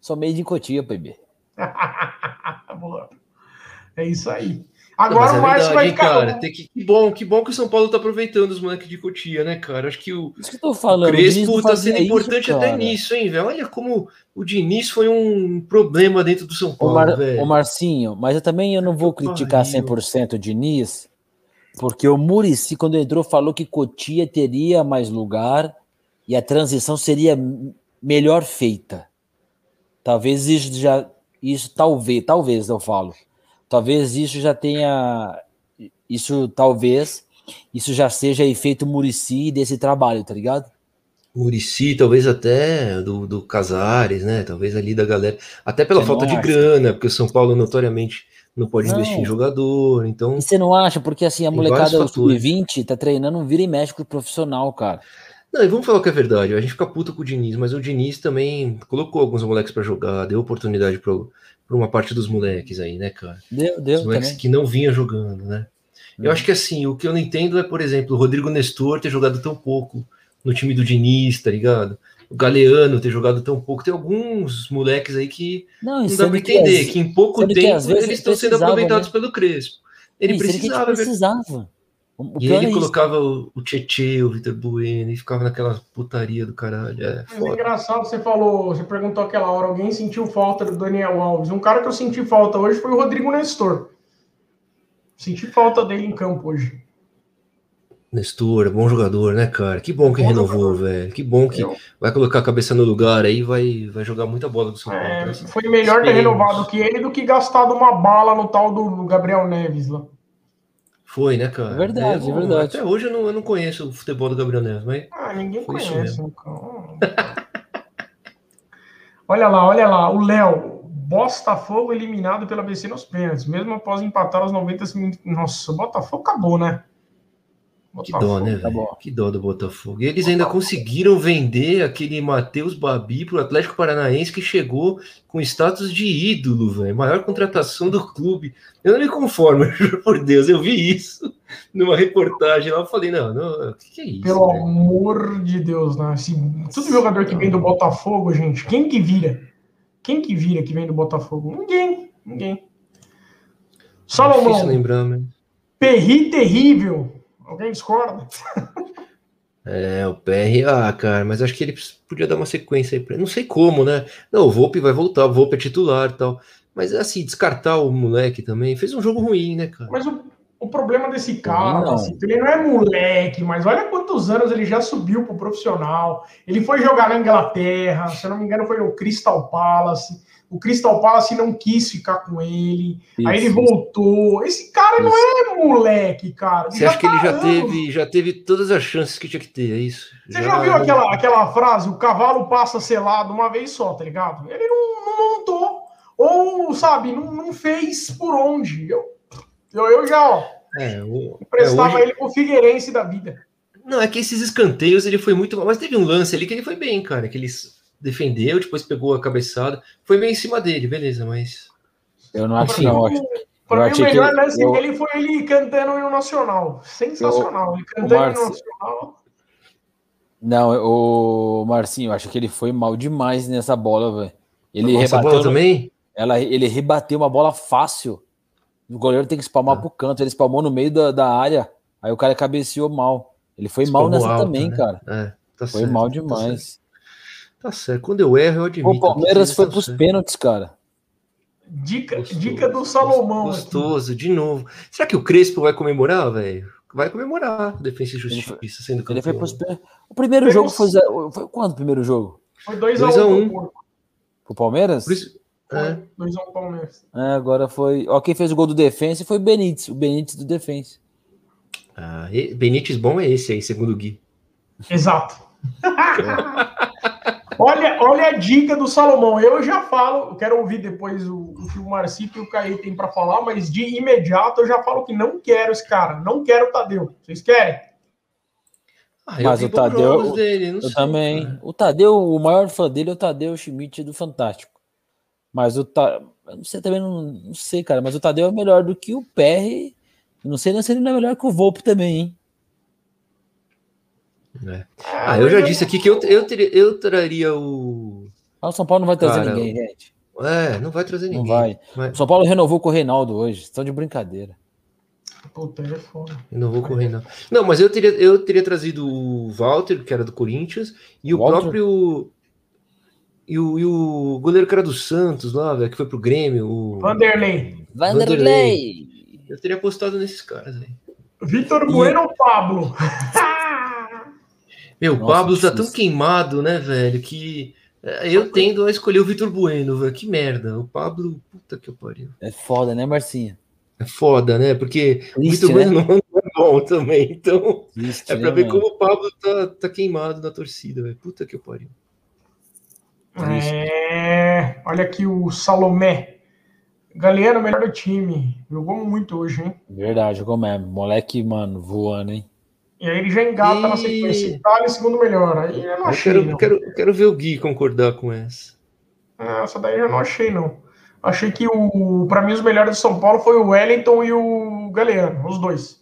sou meio de cotia, bebê. é isso aí. Agora o Márcio é vai ficar. Cara, tem que, que, bom, que bom que o São Paulo tá aproveitando os moleques de Cotia, né, cara? Acho que o, isso que eu tô falando, o Crespo tá sendo importante isso, até nisso, hein, velho? Olha como o Diniz foi um problema dentro do São Paulo, o Mar, velho. O Marcinho, mas eu também eu não vou criticar 100% o Diniz, porque o Murici, quando entrou, falou que Cotia teria mais lugar e a transição seria melhor feita. Talvez isso já. Isso talvez, talvez eu falo Talvez isso já tenha. Isso talvez. Isso já seja efeito Murici desse trabalho, tá ligado? Murici, talvez até do, do Casares, né? Talvez ali da galera. Até pela você falta de grana, porque o São Paulo notoriamente não pode não. investir em jogador, então... E você não acha? Porque assim, a molecada do sub-20 tá treinando um vira e mexe com o profissional, cara. Não, e vamos falar que é verdade, a gente fica puto com o Diniz, mas o Diniz também colocou alguns moleques para jogar, deu oportunidade para uma parte dos moleques aí, né, cara? Deu, deu. Os moleques também. que não vinha jogando, né? Eu acho que assim, o que eu não entendo é, por exemplo, o Rodrigo Nestor ter jogado tão pouco no time do Diniz, tá ligado? O Galeano ter jogado tão pouco. Tem alguns moleques aí que não, não dá para entender, que, as, que, em pouco tempo eles estão sendo aproveitados né? pelo Crespo. Ele Isso, precisava. gente precisava. O e ele é colocava o, o Tietê, o Vitor Bueno, e ficava naquela putaria do caralho. É, Mas é engraçado, você falou, você perguntou aquela hora, alguém sentiu falta do Daniel Alves. Um cara que eu senti falta hoje foi o Rodrigo Nestor. Senti falta dele em campo hoje. Nestor, bom jogador, né, cara? Que bom que bom renovou, jogador. velho. Que bom que eu... vai colocar a cabeça no lugar aí, vai, vai jogar muita bola do São Paulo. É, foi melhor ter renovado que ele do que gastado uma bala no tal do Gabriel Neves lá. Foi, né, cara? É verdade, é, é verdade. Até hoje eu não, eu não conheço o futebol do Gabriel Neves, mas. Ah, ninguém conhece, então. olha lá, olha lá, o Léo. Botafogo eliminado pela BC nos pênaltis, mesmo após empatar aos 90 minutos. Nossa, o Botafogo acabou, né? Que dó, né, tá velho? Que dó do Botafogo. E eles ainda conseguiram vender aquele Matheus Babi pro Atlético Paranaense que chegou com status de ídolo, velho. Maior contratação do clube. Eu não me conformo, por Deus. Eu vi isso numa reportagem lá. Eu falei, não, não, o que, que é isso? Pelo véio? amor de Deus, né? Assim, todo jogador que vem do Botafogo, gente, quem que vira? Quem que vira que vem do Botafogo? Ninguém, ninguém. Salomão. É lembrar, mas... Perri terrível. Alguém discorda? É, o PRA, cara, mas acho que ele podia dar uma sequência aí pra Não sei como, né? Não, o Volpe vai voltar, o Volpe é titular e tal. Mas assim, descartar o moleque também. Fez um jogo ruim, né, cara? Mas o, o problema desse cara, não. Assim, ele não é moleque, mas olha quantos anos ele já subiu pro profissional. Ele foi jogar na Inglaterra, se eu não me engano, foi no Crystal Palace o Crystal Palace não quis ficar com ele, isso, aí ele voltou. Esse cara isso. não é moleque, cara. Você acha que ele já teve, já teve todas as chances que tinha que ter, é isso? Você já, já viu aquela, aquela frase, o cavalo passa selado uma vez só, tá ligado? Ele não, não montou, ou, sabe, não, não fez por onde. Eu, eu, eu já, ó, é, o, emprestava é, hoje... ele pro Figueirense da vida. Não, é que esses escanteios ele foi muito mal, mas teve um lance ali que ele foi bem, cara, que eles defendeu, depois pegou a cabeçada. Foi bem em cima dele, beleza, mas. Eu não acho, não. Acho. Para mim, o melhor lance eu... dele foi ele cantando o hino nacional. Sensacional. Eu... Ele cantando o hino nacional. Não, o Marcinho, eu acho que ele foi mal demais nessa bola, velho. Ele Nossa, rebateu. também? Ela, ele rebateu uma bola fácil. O goleiro tem que espalmar ah. pro canto. Ele espalmou no meio da, da área. Aí o cara cabeceou mal. Ele foi Espalmou mal nessa alto, também, né? cara. É, tá foi certo, mal tá demais. Tá Tá certo. Quando eu erro, eu admito. O Palmeiras foi pros certo. pênaltis, cara. Dica, gostoso, dica do Salomão. Gostoso, aqui. de novo. Será que o Crespo vai comemorar, velho? Vai comemorar Defesa e Justiça ele sendo campeão. Ele foi pros... O primeiro jogo foi, foi quando o primeiro jogo? Foi 2x1 um, pro Palmeiras? Por isso... É. 2x1 um Palmeiras. É, agora foi. Ó, quem fez o gol do Defensa foi o Benítez, o Benítez do Defensa. Ah, Benítez bom é esse aí, segundo o Gui. Exato. Olha, olha a dica do Salomão. Eu já falo, eu quero ouvir depois o, o que o Marcito e o Caí tem para falar, mas de imediato eu já falo que não quero esse cara, não quero o Tadeu. Vocês querem? Ah, mas o Tadeu, dele, eu sei, também. Cara. O Tadeu, o maior fã dele é o Tadeu Schmidt do Fantástico. Mas o Tadeu, não sei também, não, não, sei, cara, mas o Tadeu é melhor do que o PR. Não sei se ele não é melhor que o Volpe também, hein? É. Ah, eu já disse aqui que eu, eu, eu traria o. Ah, o São Paulo não vai trazer Cara, ninguém, gente. É, não vai trazer ninguém. Não vai. Mas... O São Paulo renovou com o Reinaldo hoje. Estão de brincadeira. Puta, é foda. Renovou com o Reinaldo. Não, mas eu teria, eu teria trazido o Walter, que era do Corinthians, e o Walter? próprio. E o, e o goleiro que era do Santos lá, velho, que foi pro Grêmio. O... Vanderlei. Vanderlei. Vanderlei. Eu teria apostado nesses caras aí. Vitor Bueno ou Pablo? Meu, o Pablo tá tão queimado, né, velho, que é, eu tendo a escolher o Vitor Bueno, velho. Que merda. O Pablo, puta que pariu. É foda, né, Marcinha? É foda, né? Porque Triste, o Vitor Bueno né? não é bom também. Então, Triste, é pra né, ver mano? como o Pablo tá, tá queimado na torcida, velho. Puta que pariu. É, olha aqui o Salomé. Galeano, melhor do time. Jogou muito hoje, hein? Verdade, jogou mesmo. Moleque, mano, voando, hein? E aí ele já engata e... na sequência. Itália, segundo melhor. Aí eu não achei. Eu quero, não. Quero, quero ver o Gui concordar com essa. Ah, essa daí eu não achei, não. Achei que o. Para mim, os melhores do São Paulo foi o Wellington e o Galeano, os dois.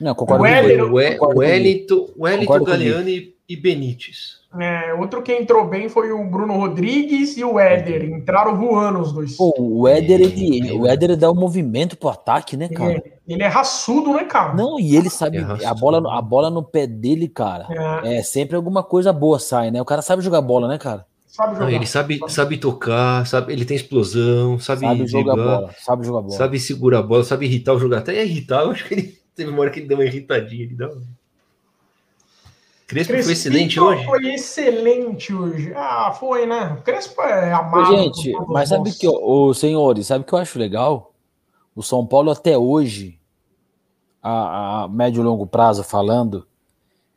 Não, concordo o, Wellington, o, Wellington, Wellington Galeano e, e Benítez. É, outro que entrou bem foi o Bruno Rodrigues e o Éder. Entraram voando os dois. Pô, o Éder, ele, o Éder dá um movimento pro ataque, né, cara? é, ele é raçudo, né, cara? Não, e ele sabe, É a bola, a bola no pé dele, cara. É, É sempre alguma coisa boa sai, né? O cara sabe jogar bola, né, cara? sabe Não, jogar. ele sabe, sabe tocar, sabe, ele tem explosão, sabe, Sabe jogar driblar, bola, sabe jogar bola. sabe segurar a bola, sabe irritar o jogador. Até irritar, eu acho que ele teve uma hora que ele deu uma irritadinha. Ele dá uma... Crespo foi Crespito excelente hoje. Foi excelente hoje. Ah, foi, né? O Crespo é Ô, amado. gente, mas sabe nós. que, os senhores, sabe o que eu acho legal? O São Paulo até hoje, a, a médio e longo prazo falando,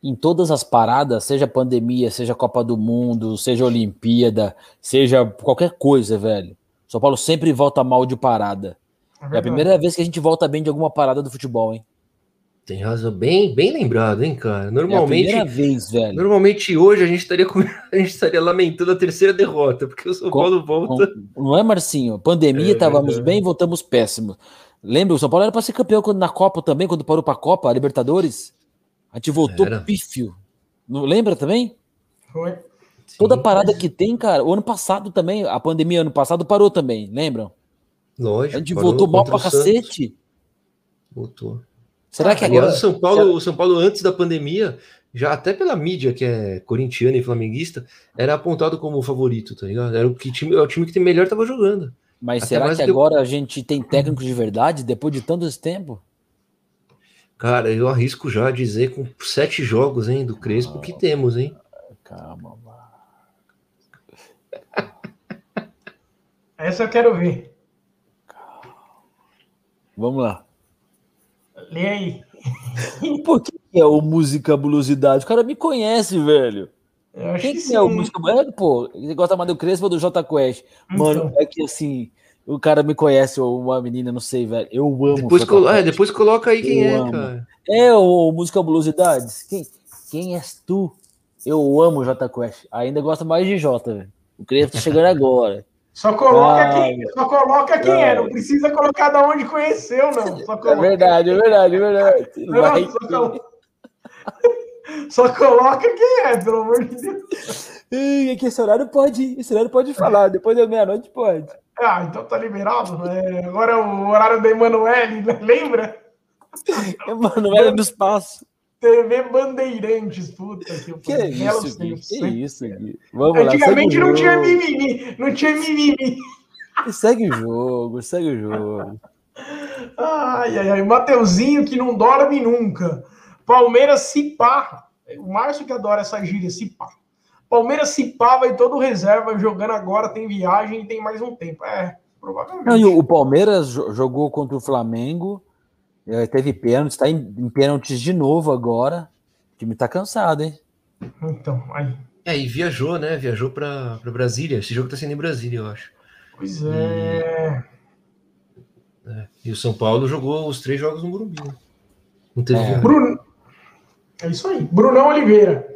em todas as paradas, seja pandemia, seja Copa do Mundo, seja Olimpíada, seja qualquer coisa, velho. São Paulo sempre volta mal de parada. É É a primeira vez que a gente volta bem de alguma parada do futebol, hein? Tem razão, bem, bem lembrado, hein, cara. É a Normalmente, primeira vez, velho. normalmente hoje a gente estaria com- a gente estaria lamentando a terceira derrota, porque o São Com- Paulo volta. Não é, Marcinho? Pandemia, É estávamos verdade. bem, voltamos péssimos. Lembra, o São Paulo era para ser campeão quando, na Copa também, quando parou para a Copa, a Libertadores. A gente voltou Era. pífio. Não lembra também? Foi. Toda Sim, parada que tem, cara. O ano passado também, a pandemia ano passado parou também, lembram? Lógico. A gente voltou mal Santos. cacete. Voltou. Será que Aliás, agora. o São Paulo, o São Paulo antes da pandemia, já até pela mídia que é corintiana e flamenguista, era apontado como o favorito, tá ligado? Era o que time, é o time que tem melhor tava jogando. Mas até será que que- agora a gente tem técnicos de verdade depois de tanto esse tempo? Cara, eu arrisco já dizer com sete jogos, hein, do Crespo que temos, hein? Calma, mano. Essa eu quero ver. Vamos lá. Lê aí. Por que é o Música Blusidade? O cara me conhece, velho. Eu acho Quem que que sim. é o música? É, pô, você gosta mais do Crespo ou do Jota Quest? Mano, Então. é que assim, o cara me conhece, ou uma menina, não sei, velho. Eu amo. Depois, colo- é, depois coloca aí quem Eu é, amo. cara. É o Música Blusidades? Quem, quem és tu? Eu amo o Jota Quest. Ainda gosto mais de Jota, velho. O Crespo tá chegando agora. Só coloca Ah, quem, só coloca quem é, não precisa colocar da onde conheceu, não. É verdade, é verdade, é verdade. Não, só, colo- só coloca quem é, pelo amor de Deus. É que esse horário pode, esse horário pode falar. Depois da meia-noite pode. Ah, então tá liberado. É, agora é o horário da Emanuele, né? lembra? Mano, era no espaço. TV Bandeirantes, puta que, Que é isso, Gui? Que né? isso, Gui? Vamos lá. Antigamente o não tinha mimimi, não tinha mimimi. Segue o jogo, segue o jogo. Ai, ai, ai, Mateuzinho que não dorme nunca. Palmeiras se pá. O Márcio que adora essa gíria, se pá. Palmeiras se pá, vai todo reserva jogando agora, tem viagem e tem mais um tempo. É, provavelmente. Não, e o Palmeiras jo- jogou contra o Flamengo, teve pênalti, está em, em pênaltis de novo agora. O time tá cansado, hein? Então, aí. É, e viajou, né? Viajou pra, pra Brasília. Esse jogo tá sendo em Brasília, eu acho. Pois é. E o São Paulo jogou os três jogos no Morumbi. né? Não teve É. Bruno. É isso aí. Brunão Oliveira.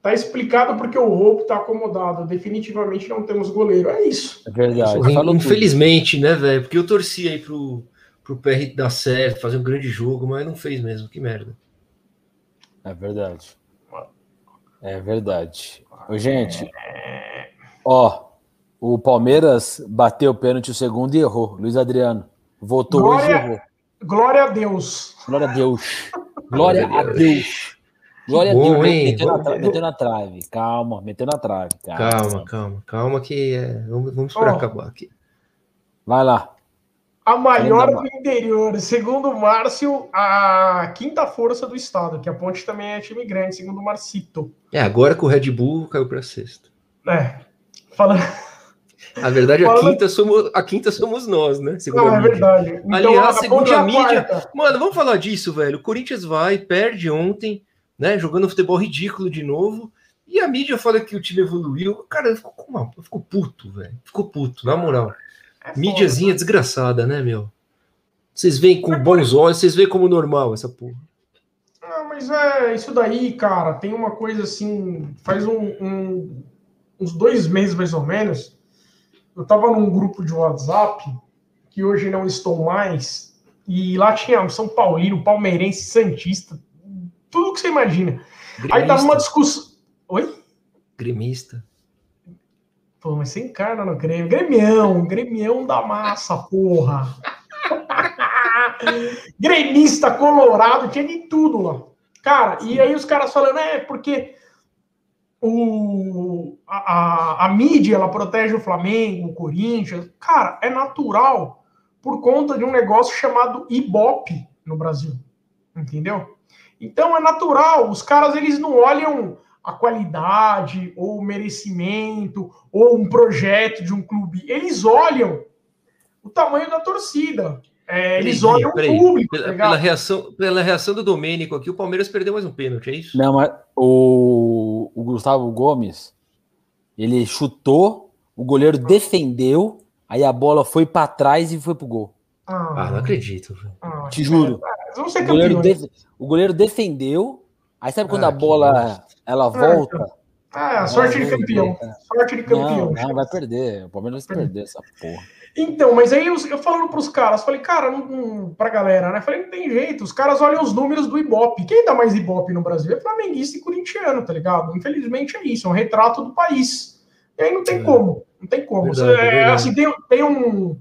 Tá explicado porque o roubo tá acomodado. Definitivamente não temos goleiro. É isso. É verdade. In- Falou tudo. Infelizmente, né, velho? Porque eu torci aí pro, pro PR dar certo, fazer um grande jogo, mas não fez mesmo. Que merda. É verdade. É verdade. Ô, gente, ó, o Palmeiras bateu o pênalti o segundo e errou. Luiz Adriano votou hoje e Glória- errou. Glória a Deus. Glória a Deus. Glória a Deus. Glória a bom, Deus. hein? Meteu na, tra- meteu na trave. Calma, meteu na trave. Calma, calma, calma, que é... vamos, vamos esperar Ó. acabar aqui. Vai lá. A maior interior, segundo o Márcio, a quinta força do estado, que a Ponte também é time grande, segundo o Marcito. É, agora que o Red Bull caiu pra sexta. É, falando. A verdade, a Fala- quinta somos, a quinta somos nós, né? Segundo Não, a é verdade. Então, Aliás, a segundo é a a mídia- quarta. Mano, vamos falar disso, velho. O Corinthians vai, perde ontem, né? Jogando futebol ridículo de novo. E a mídia fala que o time evoluiu. Cara, ficou, com ficou puto, velho. Ficou puto, na moral. É. Mídiazinha desgraçada, né, meu? Vocês veem com bons olhos, vocês veem como normal essa porra. Não, mas é isso daí, cara. Tem uma coisa assim. Faz um, um- uns dois meses mais ou menos. Eu tava num grupo de WhatsApp que hoje não estou mais. E lá tinha São Paulino, Palmeirense, Santista, tudo que você imagina. Aí tava uma discussão. Oi? Gremista. Pô, mas você encarna no Grêmio. Gremião, Gremião da massa, porra. Gremista colorado, tinha de tudo lá. Cara, e aí os caras falando, é, porque o, a, a, a, mídia ela protege o Flamengo, o Corinthians. Cara, é natural por conta de um negócio chamado Ibope no Brasil. Entendeu? Então é natural, os caras eles não olham a qualidade ou o merecimento ou um projeto de um clube, eles olham o tamanho da torcida. É, eles olham peraí, o público. Pela, tá pela, reação, pela reação do Domênico aqui, o Palmeiras perdeu mais um pênalti, é isso? Não, mas o, o Gustavo Gomes, ele chutou, o goleiro defendeu, aí a bola foi para trás e foi pro gol. Ah, ah não acredito. Ah, Te juro. o, goleiro def, o goleiro defendeu, aí sabe quando ah, a bola ela é, volta? Ah, sorte de campeão. Sorte de campeão. Não, não, vai perder. O Palmeiras vai perder essa porra. Então, mas aí eu, eu falando pros caras, falei, cara, não, não, pra galera, né? Falei, não tem jeito, os caras olham os números do Ibope. Quem dá mais Ibope no Brasil é flamenguista e corintiano, tá ligado? Infelizmente é isso, é um retrato do país. E aí não tem é. como, não tem como. Verdade, é, assim, tem, tem um,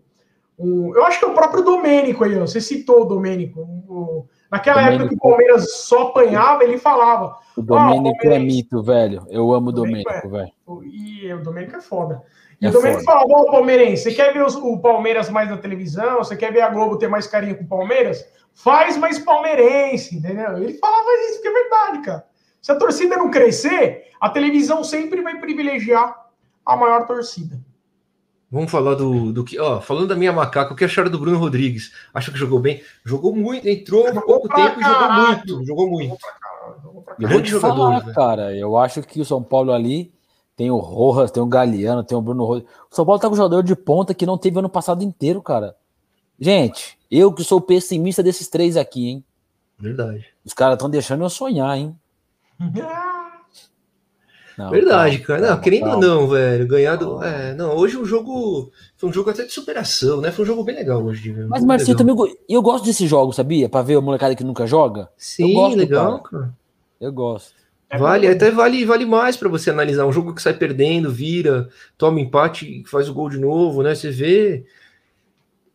um, Eu acho que é o próprio Domênico aí, você citou o Domênico. O, naquela Domênico. época que o Palmeiras só apanhava, ele falava. O Domênico oh, é mito, velho. Eu amo o Domênico, é. velho. E o Domênico é foda. E é o Domênico falava, ô palmeirense, você quer ver os, o Palmeiras mais na televisão? Você quer ver a Globo ter mais carinho com o Palmeiras? Faz mais palmeirense, entendeu? Ele falava isso, que é verdade, cara. Se a torcida não crescer, a televisão sempre vai privilegiar a maior torcida. Vamos falar do, do que. Ó, falando da minha macaca, o que acharam do Bruno Rodrigues? Acho que jogou bem. Jogou muito, entrou há pouco tempo e jogou muito. Jogou muito. Eu vou te falar, cara. Eu acho que o São Paulo ali tem o Rojas, tem o Galeano, tem o Bruno Rodrigues. O São Paulo tá com um jogador de ponta que não teve ano passado inteiro, cara. Gente, eu que sou pessimista desses três aqui, hein? Verdade. Os caras estão deixando eu sonhar, hein? Não, Verdade, calma, cara. Não, querendo ou não, velho, ganhado. É, não, hoje o jogo foi um jogo até de superação, né? Foi um jogo bem legal hoje. Viu? Mas, Marcinho, também eu gosto desse jogo, sabia? Pra ver a molecada que nunca joga. Sim, gosto, legal, cara. cara. Eu gosto. É vale, até vale, vale mais para você analisar um jogo que sai perdendo, vira, toma empate, faz o gol de novo, né? Você vê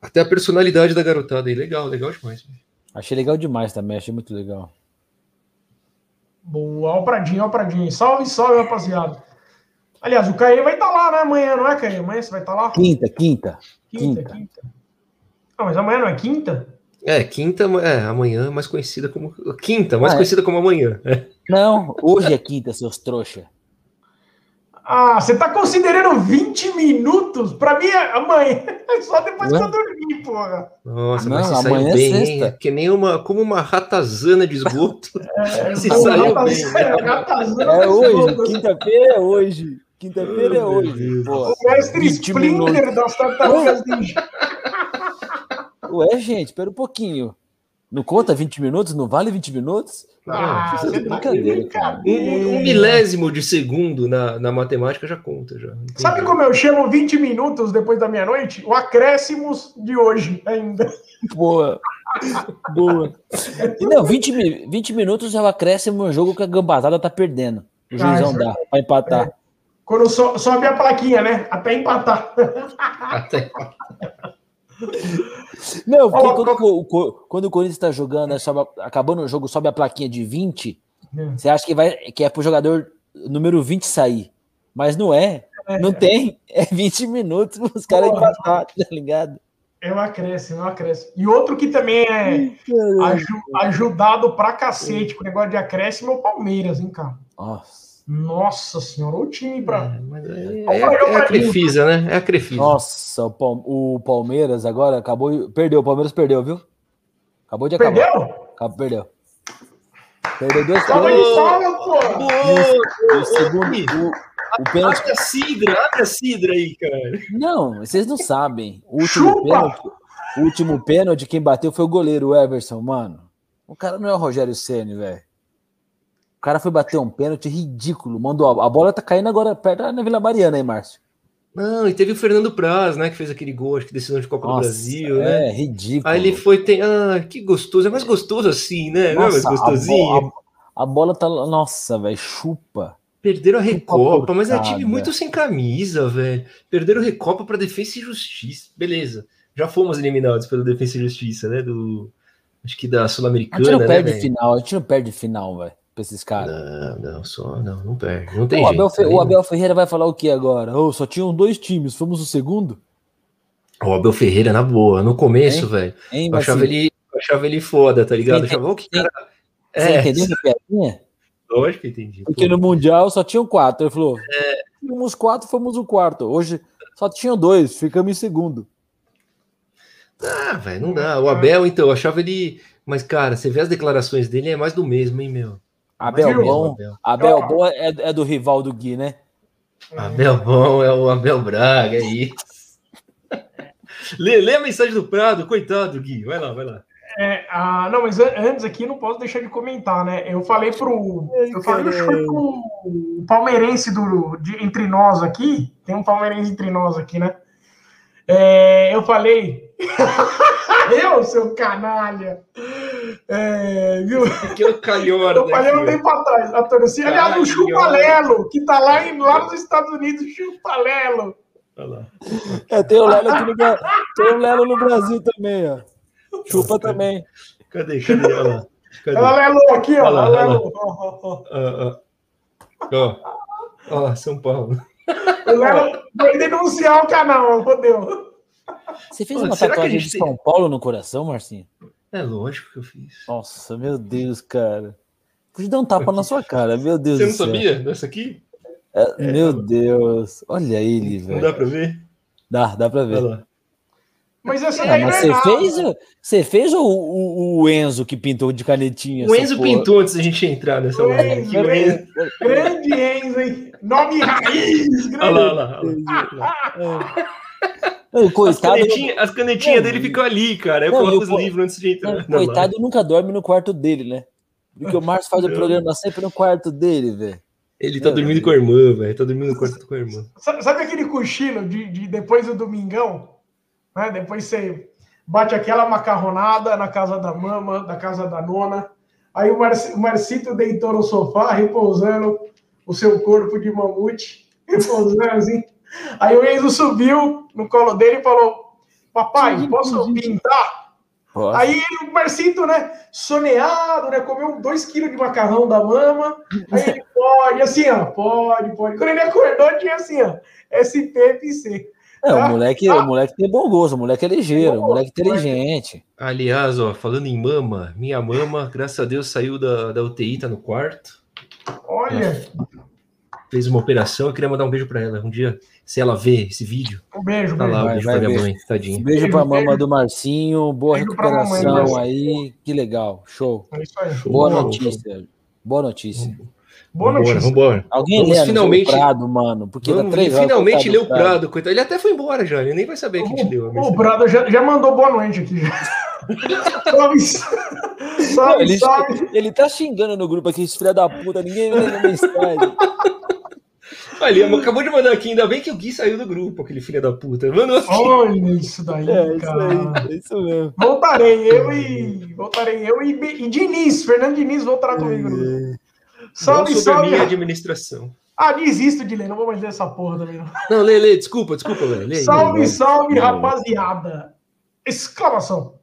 até a personalidade da garotada aí, legal, legal demais. Achei legal demais também, achei muito legal. Boa, ó o Pradinho, ó o Pradinho. Salve, salve, rapaziada. Aliás, o Caê vai estar tá lá, né? Amanhã, não é, Caê? Amanhã você vai estar tá lá? Quinta, quinta. Quinta, quinta. quinta. Ah, mas amanhã não é quinta? É, quinta, é, amanhã mais conhecida como. Quinta, mais ah, é. conhecida é. como amanhã. É. Não, hoje é quinta, seus trouxa. Ah, você tá considerando 20 minutos? Pra mim é amanhã. Só depois Ué? que eu dormir, porra. Nossa, não, mas você saiu é bem, sexta. hein? Que nem uma, como uma ratazana de esgoto. É, você saiu bem. Né? É hoje, quinta-feira é hoje. Quinta-feira é hoje. o mestre Splinter das tartarugas ninja. Ué, gente, espera um pouquinho. Não conta 20 minutos? Não vale 20 minutos? Ah, você tá brincadeira. Um, um, milésimo de segundo na, na matemática já conta. Já. Sabe como eu chamo 20 minutos depois da meia-noite? O acréscimos de hoje ainda. Boa. Boa. E não, 20, 20 minutos é o acréscimo no jogo que a gambazada tá perdendo. O juizão ah, dá pra empatar. É. Quando so, sobe a plaquinha, né? Até empatar. Até empatar. Não, porque oh, quando, oh, quando, o Corinthians está jogando, né, sobe, acabando o jogo, sobe a plaquinha de 20, é. você acha que, vai, que é pro jogador número 20 sair. Mas não é. é não tem. É 20 minutos os caras empatar, tá ligado? É um acréscimo, é um acréscimo. E outro que também é aju ajudado pra cacete com o negócio de acréscimo é o Palmeiras, hein, cara? Nossa. Nossa senhora, o time para. É, é, é, a Crefisa, né? É a Crefisa. Nossa, o, Palmeiras agora acabou. Perdeu, o Palmeiras perdeu, viu? Acabou de acabar. Perdeu? Acabou, perdeu. Perdeu dois O segundo. O, o pênalti... Abre a Cidra, abre a Cidra aí, cara. Não, vocês não sabem. O último pênalti, o último pênalti, quem bateu foi o goleiro o Everson, mano. O cara não é o Rogério Ceni, velho. O cara foi bater um pênalti ridículo. Mandou a, a bola tá caindo agora perto da Vila Mariana aí, Márcio. Não, e teve o Fernando Praz, né, que fez aquele gol, acho que decisão de Copa Nossa, do Brasil, é, né? É, ridículo. Aí ele foi, tem, ah, que gostoso, é mais gostoso assim, né? Nossa, Não é mais gostosinho? A, a, a bola tá, nossa, velho, chupa. Perderam a Recopa, mas é time muito sem camisa, velho. Perderam a Recopa para Defesa e Justiça. Beleza. Já fomos eliminados pelo Defesa e Justiça, né? Do. Acho que da A gente Sul-Americana, não né? perde velho? final, a gente não perde final, velho, pra esses caras. Não, não, só. Não, não perde. Não tem O jeito. Abel, Aí- o Abel Ferreira vai falar o que agora? Oh, só tinham dois times, fomos o segundo? O Abel Ferreira, na boa. No começo, velho. Eu achava ele, eu achava ele foda, tá ligado? Eu Você achava, "Ô, que cara. Você É, entendeu que piadinha? lógico que eu entendi. Porque pô. no Mundial só tinham quatro. Ele falou: É. tínhamos quatro, fomos o quarto. Hoje só tinham dois, ficamos em segundo. Ah, velho, não dá. O Abel, então, eu achava ele. Mas, cara, você vê as declarações dele, é mais do mesmo, hein, meu? Abel mesmo, bom. Abel. Ó. bom é, é do rival do Gui, né? Abel bom, é o Abel Braga, é isso. lê, lê a mensagem do Prado, coitado, Gui. Vai lá, vai lá. É, ah, não, mas an- antes aqui não posso deixar de comentar, né? Eu falei pro. Eu falei pro o palmeirense do, de- entre nós aqui. Tem um palmeirense entre nós aqui, né? É, eu falei. eu, seu canalha! É, viu? Porque o calhorda. Eu falei um tempo atrás, a torcida. Aliás, o. Chupalelo, que tá lá, em, lá nos Estados Unidos, Chupalelo. É, tem o Lelo aqui no Brasil. Tem o Lelo no Brasil também, ó. Chupa também. Cadê? Cadê? Olha lá. Cadê? Ela Lelo aqui, ó. Olha lá, Lelo. Ó, ó, ó. Ó, ó, São Paulo. O Lelo vai denunciar o canal, fodeu. Você fez Pô, uma tatuagem gente de tem- São Paulo no coração, Marcinho? É lógico que eu fiz. Nossa, meu Deus, cara. Podia dar um tapa na sua cara, meu Deus Você do não sabia dessa aqui? É, meu Deus. Olha ele, Não velho. dá pra ver? Dá, dá pra ver. Olha. Mas essa Ah, daí mas não é você fez, você fez ou o, o Enzo que pintou de canetinha? O essa Enzo porra? pintou antes da gente entrar nessa live. Enzo, Enzo. Grande Enzo, hein? Nome raiz. Olha Grande. lá, olha lá, olha lá. Não, As coitado, canetinhas, as canetinhas Não, dele ficam ali, cara. Eu não, coloco e o os co- livros antes de entrar. não, na coitado nunca dorme no quarto dele, né? Porque o Márcio faz o programa sempre no quarto dele, velho. Ele tá Meu dormindo Deus. com a irmã, velho. Tá dormindo no quarto com a irmã. Sabe sabe aquele cochilo de, de depois do domingão? Né? Depois você bate aquela macarronada na casa da mama, da casa da nona. Aí o, Marci- o Marcito deitou no sofá, repousando o seu corpo de mamute, repousando assim. Aí o Enzo subiu no colo dele e falou: Papai, posso pintar? Aí o Marcito, né, soneado, né, comeu dois quilos de macarrão da mama. Aí ele pode, assim, ó, pode, pode. Quando ele acordou, tinha assim, ó, SPFC. É, o moleque, ah. o moleque tem bom gosto, o moleque é ligeiro, Bom o moleque é inteligente. Aliás, ó, falando em mama, minha mama, graças a Deus, saiu da, da UTI, tá no quarto. Olha, Fez uma operação. Eu queria mandar um beijo pra ela. Um dia, se ela ver esse vídeo, um beijo, tá beijo. lá, um Vai, beijo vai pra minha ver. mãe, tadinha. Beijo Beijo, pra mama beijo. do Marcinho, boa Beijo mamãe, recuperação beijo. aí, que legal, show. É isso aí. Show. Boa Boa, notícia, boa notícia. Boa Vambora, notícia. vambora. Alguém Vamos lê finalmente- finalmente... Prado, mano, porque Vamos dá três finalmente do o Prado, coitado. Ele até foi embora já, ele nem vai saber que a gente deu. O. Prado já, já mandou boa noite aqui. salve, Não, salve, ele, salve. ele tá xingando no grupo aqui, esse filho da puta, ninguém lê a mensagem. Olha, ele acabou de mandar aqui, ainda bem que o Gui saiu do grupo, aquele filho da puta. Mandou aqui. Olha isso daí, É, isso cara. aí, é isso mesmo. Voltarei, eu e. Voltarei eu e, e Diniz, Fernando Diniz voltará comigo. grupo. Salve, salve. minha administração. Ah, desisto de ler, não vou mais ler essa porra também. Não. Não, lê, lê, desculpa, desculpa, velho. Lê, Salve, lê, lê. salve, Lê, lê. rapaziada! Exclamação!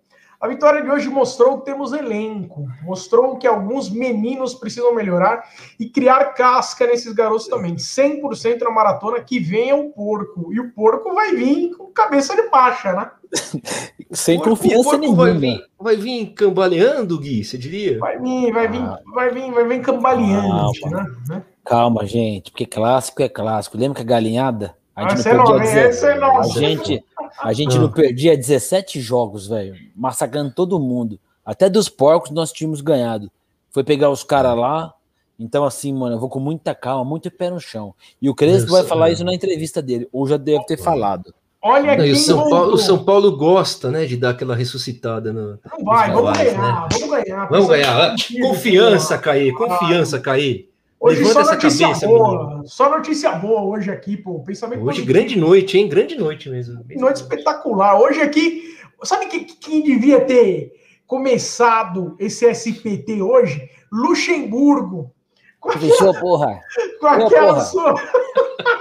A vitória de hoje mostrou que temos elenco, mostrou que alguns meninos precisam melhorar e criar casca nesses garotos também. 100% na maratona que venha o porco. E o porco vai vir com cabeça de baixa, né? Sem Porco- confiança porco nenhuma. Vai vir, vai vir cambaleando, Gui, você diria? Vai vir, vai vir, Ah. vai vir, vai vir cambaleante, Calma. né? né? Calma, gente, porque clássico é clássico. Lembra que a galinhada? A gente Essa é não nova, perdia hein? deze- Essa é. A gente, a gente Ah. não perdia 17 jogos, velho. Massacrando todo mundo. Até dos porcos nós tínhamos ganhado. Foi pegar os caras lá. Então, assim, mano, eu vou com muita calma, muito pé no chão. E o Crespo vai falar isso na entrevista dele. Ou já deve ter falado. Olha Não, o São. Paulo, o São Paulo gosta, né, de dar aquela ressuscitada no. Não vai, Os vamos ganhar, né? vamos ganhar. Vamos ganhar. positivo, Confiança, pô. Caí, confiança, Caí. Hoje Levanta só essa notícia cabeça, boa. Só notícia boa hoje aqui, pô. Pensamento Hoje, positivo. grande noite, hein? Grande noite mesmo. Noite espetacular. Hoje aqui, sabe que- quem devia ter começado esse SPT hoje? Luxemburgo. Com Fechou, porra. Com aquela porra. sua.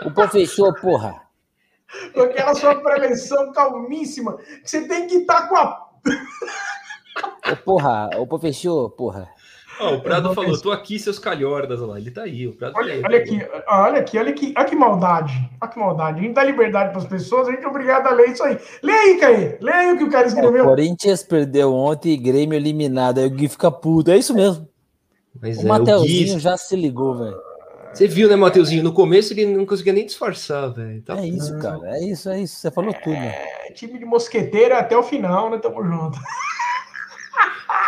O fechou, porra. Com aquela sua prevenção calmíssima. Que você tem que estar com a. Ô, porra. O fechou, porra. Ó, o Prado falou, pensar. tô aqui, seus calhordas, olha lá. Ele tá aí, o Prado tá Olha, aí. olha aqui, ah, olha aqui, olha aqui, olha que maldade. Olha que maldade. A gente dá liberdade para as pessoas, a gente é obrigado a ler isso aí. Lê aí, Caí. Lê aí o que o cara O escreveu. Corinthians perdeu ontem e Grêmio eliminado. Aí o Gui fica puto. É isso mesmo. Mas O é, o Mateuzinho Gui, já se ligou, velho. você viu, né, Mateuzinho? No começo ele não conseguia nem disfarçar, velho. Tá É isso, cara. É isso, é isso. Você falou tudo. É time de mosqueteiro até o final, né? Tamo junto.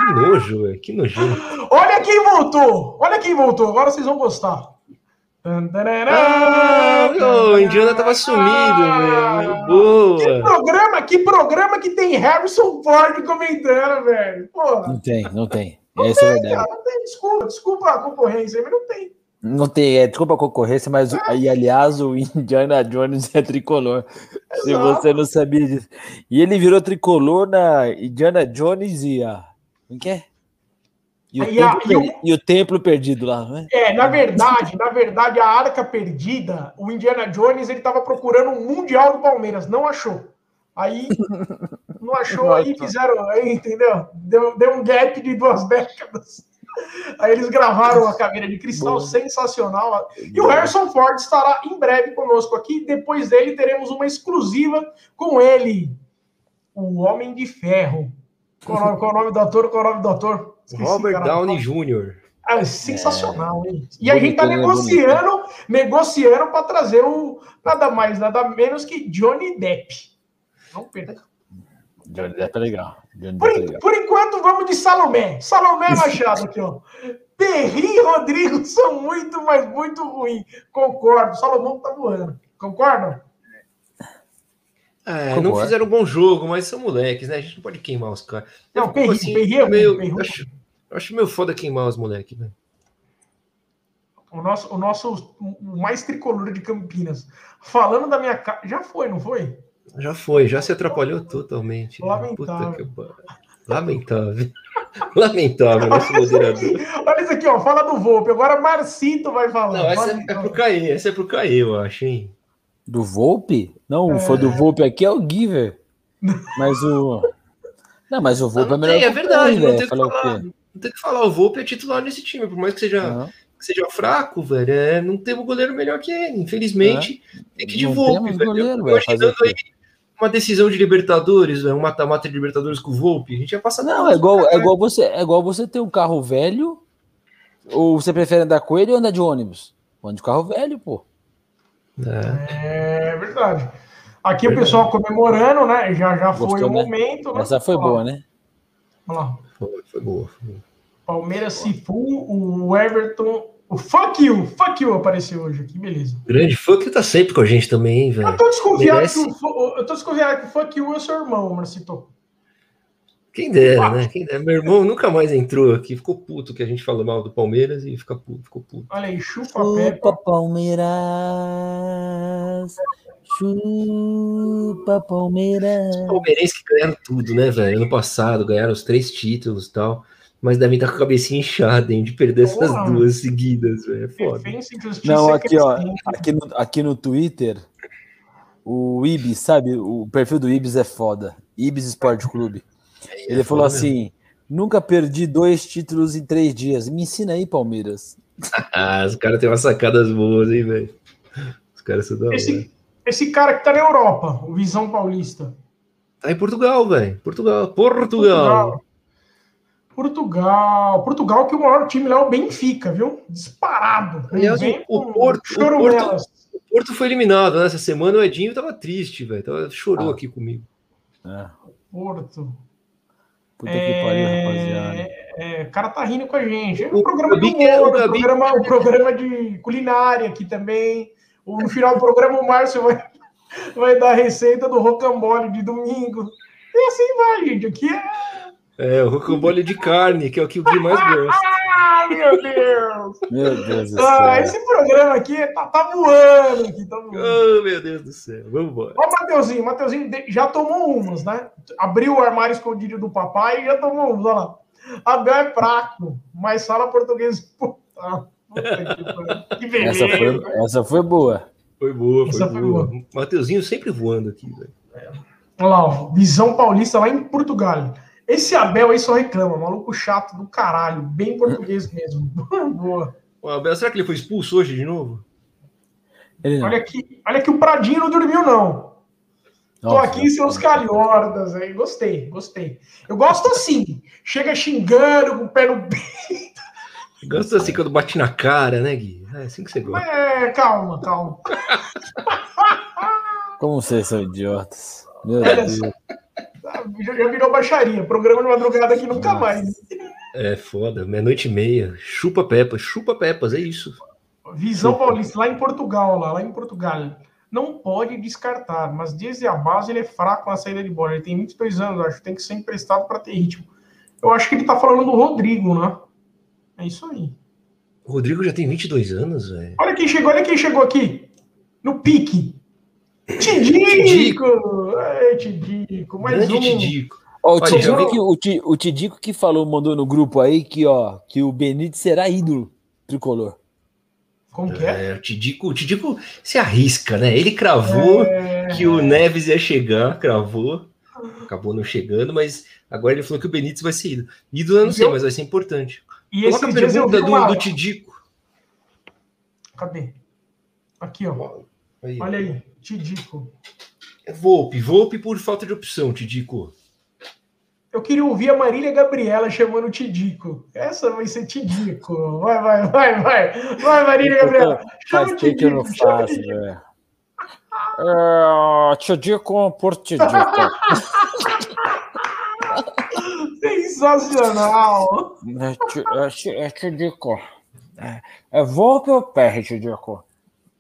Que nojo, velho. Que nojento. Olha quem voltou! Olha quem voltou, agora vocês vão gostar. Ah, o Indiana tava sumido, velho. Que programa, que programa que tem Harrison Ford comentando, velho. Porra. Não tem, não tem. Essa é a verdade. Cara, não tem desculpa, desculpa a concorrência, mas não tem. Não tem, é, desculpa a concorrência, mas o- e aliás, o Indiana Jones é tricolor. Se Exato. você não sabia disso. E ele virou tricolor na Indiana Jones e a. Como que é? E o, E a- templo, e o- e o templo perdido lá, não é? É, na verdade, na verdade, a arca perdida, o Indiana Jones, ele tava procurando um mundial do Palmeiras, não achou. Aí, não achou, aí fizeram, aí, entendeu? Deu, deu um gap de duas décadas. Aí eles gravaram a caveira de cristal, Boa. sensacional. E o Harrison Ford estará em breve conosco aqui. Depois dele, teremos uma exclusiva com ele, o Homem de Ferro. Qual o nome, qual o nome do ator? Qual o nome do ator? Esqueci, Robert cara. Downey Jr. Ah, é sensacional, hein? E a gente tá né? negociando, negociando para trazer o nada mais, nada menos que Johnny Depp. Não perca. Johnny Depp é legal. Johnny Por, Depp é legal. por enquanto, vamos de Salomé. Salomé Machado aqui, ó. Perri e Rodrigo são muito, mas muito ruins. Concordo. Salomão tá voando. Concordam? É, Como não é? fizeram um bom jogo, mas são moleques, né? A gente não pode queimar os caras. Eu Não, fico Perri, Perri é meio- Perri é ruim. acho, acho meio foda queimar os moleques, velho. O nosso, o nosso o mais tricolor de Campinas. Falando da minha casa. Já foi, não foi? Já foi, já se atrapalhou totalmente. né? Lamentável. Puta que. Lamentável. Lamentável, nosso Olha isso moderador. aqui, olha isso aqui, ó. Fala do Volpe. Agora Marcito vai falar. Não, essa é, é pro Caê, essa é pro Caê, eu acho, hein? Do Volpe? Não, o fã do Volpe aqui é o Giver. Mas o. Não, mas o Volpe Não, é não melhor tem, é verdade, Perry, não velho. tem, que Falar não tem que falar. O Volpe é titular nesse time, por mais que seja, Não. que seja fraco, velho. É, não temos goleiro melhor que ele. Infelizmente, tem que ir de Não Volpe, velho. goleiro, Eu velho, fazer o aí uma decisão de Libertadores, velho, um mata-mata de Libertadores com o Volpe, a gente ia passar Não, é igual, é igual você, é igual você ter um carro velho, ou você prefere andar com ele ou andar de ônibus? Anda de carro velho, pô. É. É verdade. Aqui o pessoal comemorando, né? Já, já foi Gostou, o né? momento. né? Essa foi Olha boa, né? Olha lá. Foi, foi boa. Foi boa. Palmeiras, Cifu, o Everton. O Fuck You, Fuck You apareceu hoje aqui, beleza. Grande fã que tá sempre com a gente também, hein, velho. Eu tô desconfiado merece. que o, eu tô desconfiado que o Fuck You é seu irmão, Marcito. Quem dera, né? Quem dera. Meu irmão nunca mais entrou aqui, ficou puto que a gente falou mal do Palmeiras e fica puto, ficou puto. Olha aí, chupa. Chupa Palmeiras, chupa Palmeiras. Palmeirenses que ganharam tudo, né, velho? Ano passado, ganharam os três títulos e tal, mas devem estar com a cabecinha inchada, hein, de perder essas Porra. duas seguidas, velho. É foda. Não, aqui, ó, aqui no, aqui no Twitter, o Ibis, sabe? O perfil do Ibis é foda. Ibis Esporte Clube. Ele É falou assim: nunca perdi dois títulos em três dias. Me ensina aí, Palmeiras. Ah, os caras têm umas sacadas boas, hein, velho. Os caras são da. Esse, esse cara que tá na Europa, o Visão Paulista. Tá em Portugal, velho. Portugal. Portugal. Portugal. Portugal, que o maior time lá é o Benfica, viu? Disparado. Aliás, o Porto- o chorumelas. O Porto foi eliminado né? essa semana. O Edinho tava triste, velho. Chorou Ah. aqui comigo. É, Porto. Puta que pariu, rapaziada. É, é, o cara tá rindo com a gente. É O programa é- humor, o programa, um programa de culinária aqui também. O- No final do programa, o Márcio vai, vai dar a receita do rocambole de domingo. E assim vai, gente. Aqui é. É, o rocambole de carne, que é o que o Gui mais gosta. Meu Deus! Meu Deus do Ah, céu. esse programa aqui tá, tá voando aqui, tá voando. Oh, meu Deus do céu. Vamos embora. Ó, o Mateuzinho, Mateuzinho já tomou umas, né? Abriu o armário escondido do papai e já tomou umas, olha lá. Abel é fraco, mas fala português. Puta. que beleza. Essa foi, essa foi boa. Foi boa, foi, foi boa. boa. Mateuzinho sempre voando aqui, velho. É. Olha lá, ó, Visão Paulista lá em Portugal. Esse Abel aí só reclama, maluco chato do caralho, bem português mesmo. boa. O Abel, será que ele foi expulso hoje de novo? Olha aqui, olha que o Pradinho não dormiu, não. Nossa, Tô aqui em seus calhordas aí. Gostei, gostei. Eu gosto assim. Chega xingando com o pé no peito. Gosto assim quando bate na cara, né, Gui? É assim que você gosta. É, calma, calma. Como vocês são idiotas. Meu Deus. Já virou baixaria. Programa de madrugada aqui nunca Nossa. mais. É foda, meia-noite e meia. Chupa Pepas, chupa Pepas, é isso. Visão chupa. Paulista, lá em Portugal, lá, lá em Portugal. Não pode descartar, mas desde a base ele é fraco na saída de bola. Ele tem 22 anos, acho que tem que ser emprestado para ter ritmo. Eu acho que ele tá falando do Rodrigo, né? É isso aí. O Rodrigo já tem 22 anos, velho. Olha quem chegou, olha quem chegou aqui. No pique. Tidico! Ei, Tidico, mais Grande um. Tidico. Ó, o, Tidico que, o, o Tidico que falou, mandou no grupo aí que, ó, que o Benítez será ídolo tricolor. Como que é? é o, Tidico, o Tidico se arrisca, né? Ele cravou é... que o Neves ia chegar, cravou. Acabou não chegando, mas agora ele falou que o Benítez vai ser ídolo. Ídolo eu não sei, eu... mas vai ser importante. E Coloca a pergunta do, do Tidico. Cadê? Aqui, ó. Aí. Olha aí, Tidico. É Volpe, Volpe por falta de opção, Tidico. Eu queria ouvir a Marília Gabriela chamando o Tidico. Essa vai ser Tidico. Vai, vai, vai, vai. Vai, Marília Gabriela. Chama o Tidico. que eu não faço, velho. É, Tidico por Tidico. Sensacional. É, é, é Tidico. É, é Volpe ou perde, Tidico?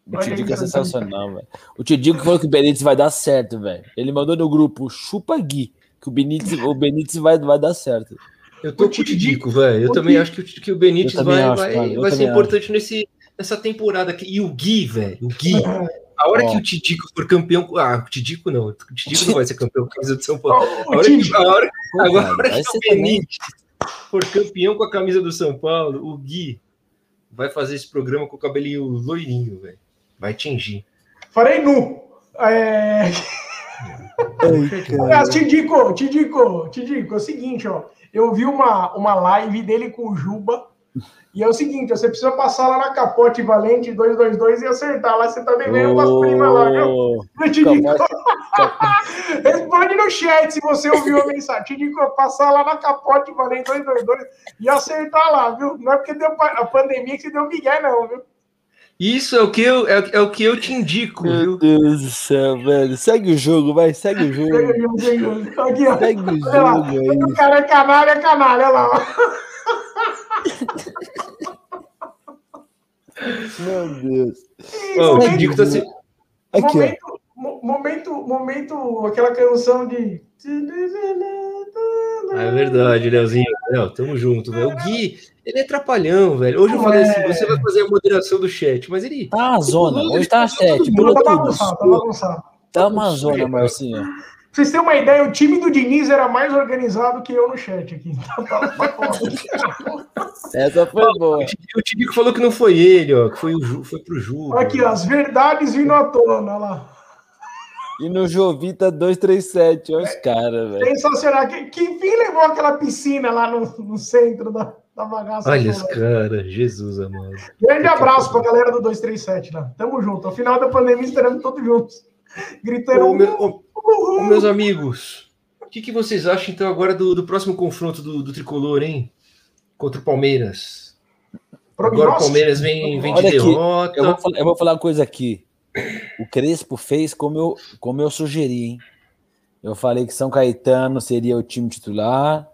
O Tidico é sensacional, velho. O Tidico falou que o Benítez vai dar certo, velho. Ele mandou no grupo chupa Gui, que o Benítez, o Benítez vai, vai dar certo. Eu tô o com o Tidico, velho. Eu também acho que o, que o Benítez vai, acho, vai, vai ser importante nesse, nessa temporada aqui. E o Gui, velho. O Gui. A hora que o Tidico for campeão. Ah, o Tidico não. O Tidico não vai ser campeão com a camisa do São Paulo. A hora que, a hora, agora, a hora que o Benítez for campeão com a camisa do São Paulo, o Gui vai fazer esse programa com o cabelinho loirinho, velho. Vai tingir. Farei nu. É... Ai, te digo, te digo, te digo, é o seguinte, ó. Eu vi uma, uma live dele com o Juba. E é o seguinte, você precisa passar lá na Capote Valente 222 e acertar lá. Você tá devendo oh, umas primas lá, viu? Eu te digo. Responde no chat se você ouviu a mensagem. Te digo, passar lá na Capote Valente 222 e acertar lá, viu? Não é porque deu a pandemia que você deu migué, não, viu? Isso é o que eu, é, é o que eu te indico. Meu viu? Deus do céu, velho. Segue o jogo, vai, segue o jogo. Segue o jogo, segue o jogo. Aqui, ó. Segue o jogo lá. aí. O cara é canalha, é canalha, olha lá. Meu Deus. oh, o Indico tá assim. Aqui, momento, ó. Momento, momento, aquela canção de. É verdade, Leozinho. Léo, tamo junto, velho. O Gui, ele é trapalhão, velho. Hoje eu falei assim: você vai fazer a moderação do chat, mas ele. Tá a zona, hoje tá a 7, pulou tá tudo. Tá bagunçado, tá uma zona, Marcinho. Pra vocês terem uma ideia, o time do Diniz era mais organizado que eu no chat aqui. Então, tá Essa foi boa. O Tidico falou que não foi ele, ó, que foi, o Ju, foi pro Ju. Aqui, ó, as verdades vindo à tona, olha lá. E no Jovita 237, olha os caras, velho. Sensacional. Que, que enfim levou aquela piscina lá no, no centro da, da bagaça. Olha os caras, Jesus amado. Grande abraço pra galera do 237 lá. Tamo junto. Ao final da pandemia estaremos todos juntos. Gritando. Ô, meu, ô, ô, meus amigos, o que, que vocês acham então agora do, do próximo confronto do, do tricolor, hein? Contra o Palmeiras. Agora o Palmeiras vem, vem de derrota. Eu vou, falar, eu vou falar uma coisa aqui. O Crespo fez como eu, como eu sugeri, hein? Eu falei que São Caetano seria o time titular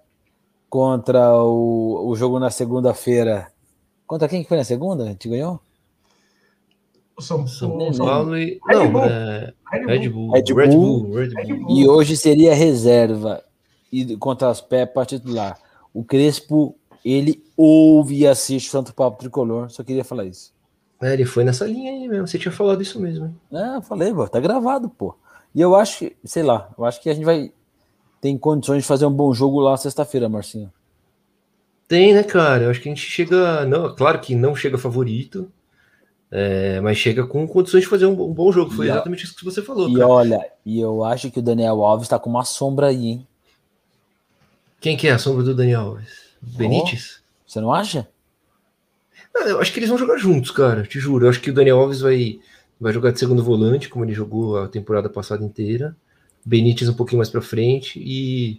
contra o, o jogo na segunda-feira. Contra quem que foi na segunda? A gente ganhou? São, São Paulo e. Red Bull. É... Red, Bull. Red, Bull. Red, Bull. Red Bull. E hoje seria reserva e contra as Pepas titular. O Crespo, ele ouve e assiste o Santo Papo Tricolor. Só queria falar isso. É, ele foi nessa linha aí mesmo. Você tinha falado isso mesmo. Hein? É, eu falei, pô, tá gravado, pô. E eu acho que, sei lá, eu acho que a gente vai tem condições de fazer um bom jogo lá sexta-feira, Marcinho. Tem, né, cara? Eu acho que a gente chega. Não, claro que não chega favorito, é, mas chega com condições de fazer um, um bom jogo. Foi E, exatamente isso que você falou. E cara. olha, e eu acho que o Daniel Alves tá com uma sombra aí, hein? Quem que é a sombra do Daniel Alves? Benítez? Você não acha? Eu acho que eles vão jogar juntos, cara. Te juro. Eu acho que o Daniel Alves vai, vai jogar de segundo volante, como ele jogou a temporada passada inteira. Benítez um pouquinho mais pra frente. E,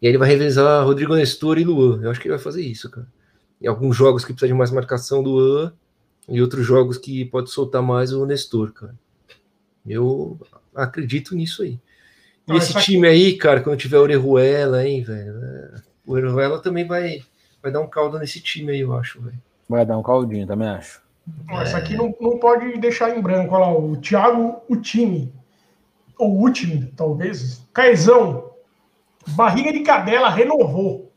e aí ele vai revezar Rodrigo Nestor e Luan. Eu acho que ele vai fazer isso, cara. Em alguns jogos que precisa de mais marcação Luan. E outros jogos que pode soltar mais o Nestor, cara. Eu acredito nisso aí. E Ah, esse time aí, cara, quando tiver Orejuela, hein, velho. é, O Orejuela também vai, vai dar um caldo nesse time aí, eu acho, velho. Vai dar um caldinho, também acho. Essa aqui não, não pode deixar em branco. Olha lá, o Thiago Utini. Ou Utini, talvez. Caizão. Barriga de cadela renovou.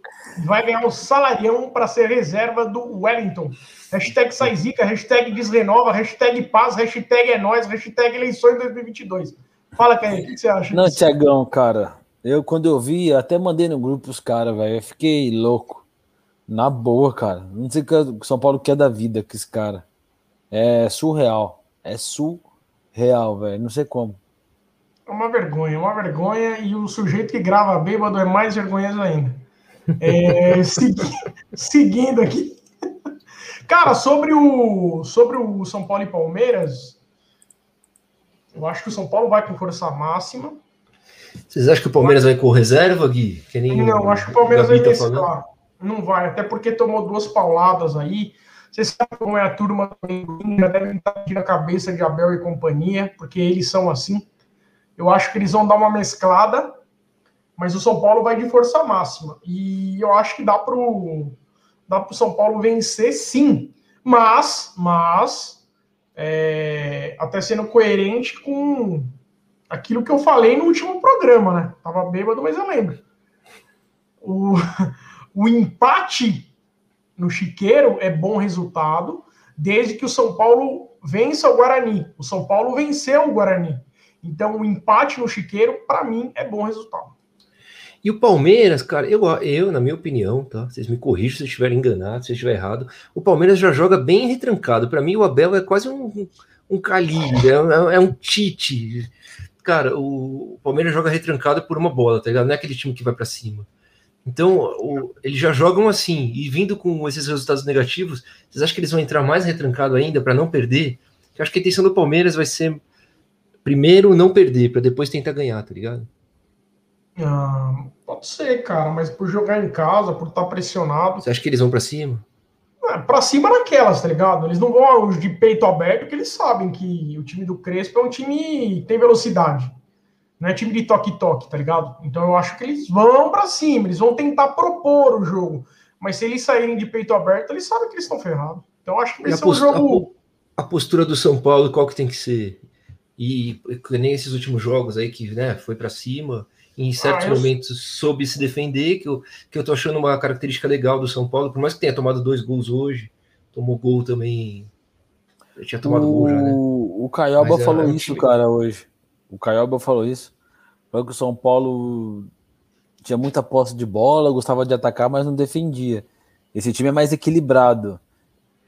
Vai ganhar o salarião para ser reserva do Wellington. Hashtag sai zica, hashtag desrenova, hashtag paz, hashtag é nóis, hashtag eleições 2022. Fala, Caio, o que você acha? Não? Tiagão, cara. Eu, quando eu vi, até mandei no grupo os caras, velho. Eu fiquei louco. Na boa, cara. Não sei o que o São Paulo quer da vida com esse cara. É surreal. É surreal, velho. Não sei como. É uma vergonha, é uma vergonha. E o sujeito que grava bêbado é mais vergonhoso ainda. É, segui- seguindo aqui. Cara, sobre o, sobre o São Paulo e Palmeiras, eu acho que o São Paulo vai com força máxima. Vocês acham que o Palmeiras vai com reserva, Gui? Que nem Não, eu acho que o Palmeiras Gabi vai tá mesclar. Não vai, até porque tomou duas pauladas aí. Vocês sabem como é a turma do já devem estar na cabeça de Abel e companhia, porque eles são assim. Eu acho que eles vão dar uma mesclada, mas o São Paulo vai de força máxima. E eu acho que dá para o dá pro São Paulo vencer, sim. Mas, mas, é, até sendo coerente com aquilo que eu falei no último programa, né? Tava bêbado, mas eu lembro. O, o empate no Chiqueiro é bom resultado, desde que o São Paulo vença o Guarani. O São Paulo venceu o Guarani. Então, o empate no Chiqueiro, para mim, é bom resultado. E o Palmeiras, cara, eu, eu, na minha opinião, tá? Vocês me corrijam se eu estiver enganado, se eu estiver errado. O Palmeiras já joga bem retrancado. Para mim, o Abel é quase um, um calibre, é, um- é um tite. Cara, o Palmeiras joga retrancado por uma bola, tá ligado? Não é aquele time que vai para cima. Então, o- eles já jogam assim, e vindo com esses resultados negativos, vocês acham que eles vão entrar mais retrancado ainda para não perder? Eu acho que a intenção do Palmeiras vai ser primeiro não perder, para depois tentar ganhar, tá ligado? Ah, pode ser, cara, mas por jogar em casa, por estar pressionado, Você acha que eles vão para cima? é, pra cima naquelas, tá ligado? Eles não vão de peito aberto, porque eles sabem que o time do Crespo é um time que tem velocidade. Não é time de toque-toque, tá ligado? Então eu acho que eles vão pra cima, eles vão tentar propor o jogo. Mas se eles saírem de peito aberto, eles sabem que eles estão ferrados. Então eu acho que vai E a ser um jogo. a postura do São Paulo, qual que tem que ser? E que nem esses últimos jogos aí que né, foi para cima, em certos Ah, eu- momentos soube se defender, que eu, que eu tô achando uma característica legal do São Paulo, por mais que tenha tomado dois gols hoje, tomou gol também. Eu tinha tomado gol já, né? O, o Caioba Mas é- falou é isso, time- cara, hoje. O Caioba falou isso. Falou que o São Paulo tinha muita posse de bola, gostava de atacar, mas não defendia. Esse time é mais equilibrado.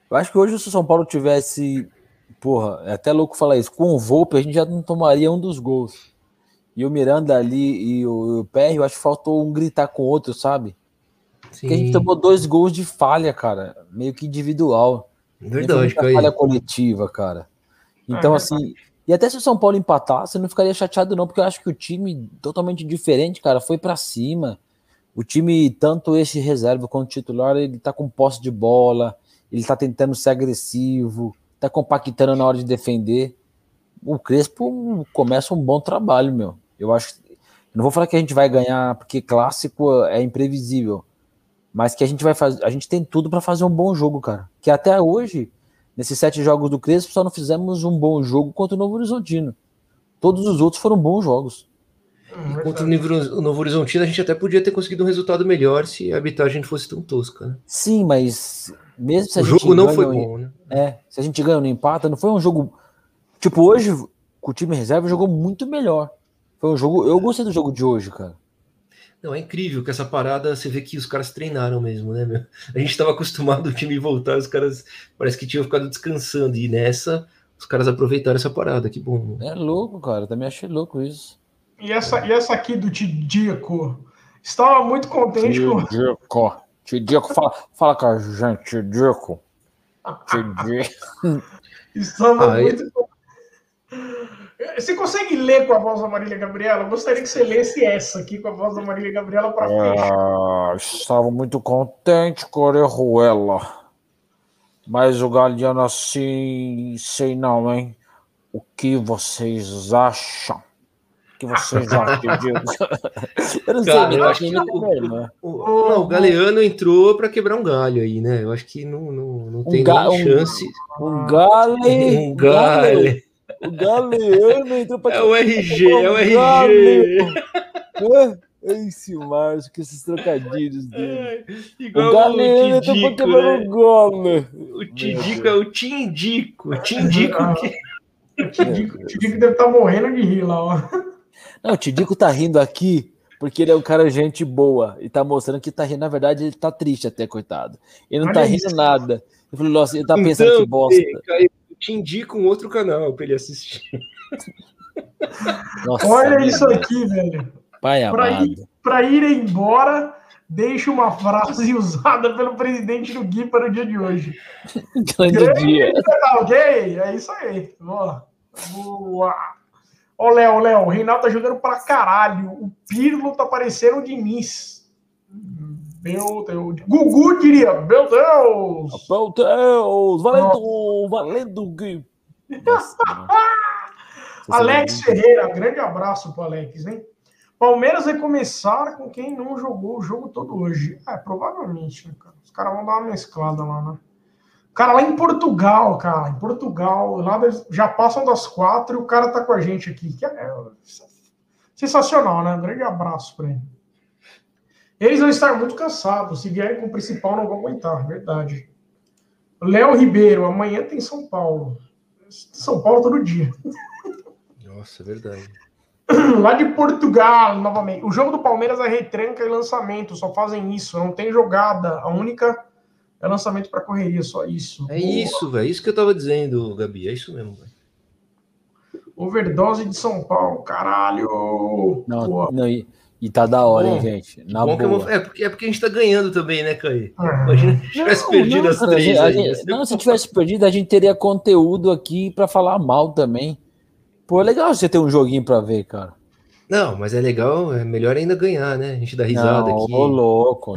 Eu acho que hoje, se o São Paulo tivesse. Porra, é até louco falar isso. Com o Volpe, a gente já não tomaria um dos gols. E o Miranda ali e o, o PR, eu acho que faltou um gritar com o outro, sabe? Porque a gente Sim, tomou dois gols de falha, cara. Meio que individual. Verdade, Caio. falha coletiva, cara. Então, É, assim, e até se o São Paulo empatasse, eu não ficaria chateado, não, porque eu acho que o time totalmente diferente, cara, foi pra cima. O time, tanto esse reserva quanto titular, ele tá com posse de bola, ele tá tentando ser agressivo, tá compactando na hora de defender. O Crespo começa um bom trabalho, meu. Eu acho. eu Não vou falar que a gente vai ganhar, porque clássico é imprevisível. Mas que a gente vai fazer. A gente tem tudo pra fazer um bom jogo, cara. Que até hoje, nesses sete jogos do Crespo, só não fizemos um bom jogo contra o Novo Horizontino. Todos os outros foram bons jogos. Hum, Contra o Novo, o Novo Horizontino, a gente até podia ter conseguido um resultado melhor se a arbitragem não fosse tão tosca, né? Sim, mas mesmo se a O gente jogo não foi bom, né? É, se a gente ganha ou não empata, não foi um jogo. Tipo, hoje, com o time reserva, jogou muito melhor. Foi um jogo. Eu gostei do jogo de hoje, cara. Não, é incrível que essa parada, você vê que os caras treinaram mesmo, né, meu? A gente estava acostumado o time voltar, os caras parece que tinham ficado descansando, e nessa os caras aproveitaram essa parada, que bom. É louco, cara, também achei louco isso. E essa, e essa aqui do Tidico? Estava muito contente com. Tidico, Tidico, fala, fala com a gente, Tidico. Tidico. Estava ah, muito contente. Você consegue ler com a voz da Marília Gabriela? Eu gostaria que você lesse essa aqui com a voz da Marília Gabriela para ah, Estava muito contente com a Orejuela. Mas o Galeano assim, sei não, hein? O que vocês acham? O que vocês acham? eu não Cara, sei, eu acho que o, o, o, não, o Galeano entrou para quebrar um galho aí, né? Eu acho que não, não, não tem um chance. Um, gale, um gale. O Galeano entrou pra É o RG, é o RG. É esse Márcio, com esses trocadilhos dele. igual o Galeano entrou pra quebrar né? o gole. O Tidico é o Tindico. O Tindico que. O Tidico, o Tidico deve estar tá morrendo de rir lá, ó. Não, o Tidico tá rindo aqui porque ele é um cara gente boa e tá mostrando que tá rindo. Na verdade, ele tá triste até, coitado. Ele não Olha tá rindo isso. nada. Eu falei, nossa, ele tá pensando então, que bosta. Caiu te indico um outro canal para ele assistir. Nossa, Olha isso aqui, velho. Pai para ir, pra ir embora, deixe uma frase usada pelo presidente do Gui para o dia de hoje. Grande, Grande dia. É isso aí. Boa. Boa. Ó, Léo, Léo, o Reinaldo tá jogando pra caralho. O Pirlo tá parecendo o Diniz. Meu Deus. Gugu diria, meu Deus! Meu Deus! Valendo! Valendo, Gui! Alex Ferreira, grande abraço pro Alex, hein? Palmeiras vai começar com quem não jogou o jogo todo hoje. É, provavelmente, né, cara? Os caras vão dar uma mesclada lá, né? Cara, lá em Portugal, cara, em Portugal, lá já passam das quatro e o cara tá com a gente aqui. Que é sensacional, né? grande abraço para ele. Eles vão estar muito cansados. Se vierem com o principal, não vão aguentar, verdade. Léo Ribeiro, amanhã tem São Paulo. São Paulo todo dia. Nossa, verdade. Lá de Portugal, novamente. O jogo do Palmeiras é retranca e lançamento, só fazem isso. Não tem jogada. A única é lançamento para correria, só isso. É Boa. isso, velho. Isso que eu tava dizendo, Gabi. É isso mesmo, velho. Overdose de São Paulo, caralho. Não, não, e, e tá da hora, bom, hein, gente? Na boa. Vou... É, porque, é porque a gente tá ganhando também, né, Caí? Imagina se tivesse não, perdido não, as três. Gente, aí, gente, não, se tivesse perdido, a gente teria conteúdo aqui para falar mal também. Pô, é legal você ter um joguinho para ver, cara. Não, mas é legal, é melhor ainda ganhar, né? A gente dá risada não, aqui. Ô, louco,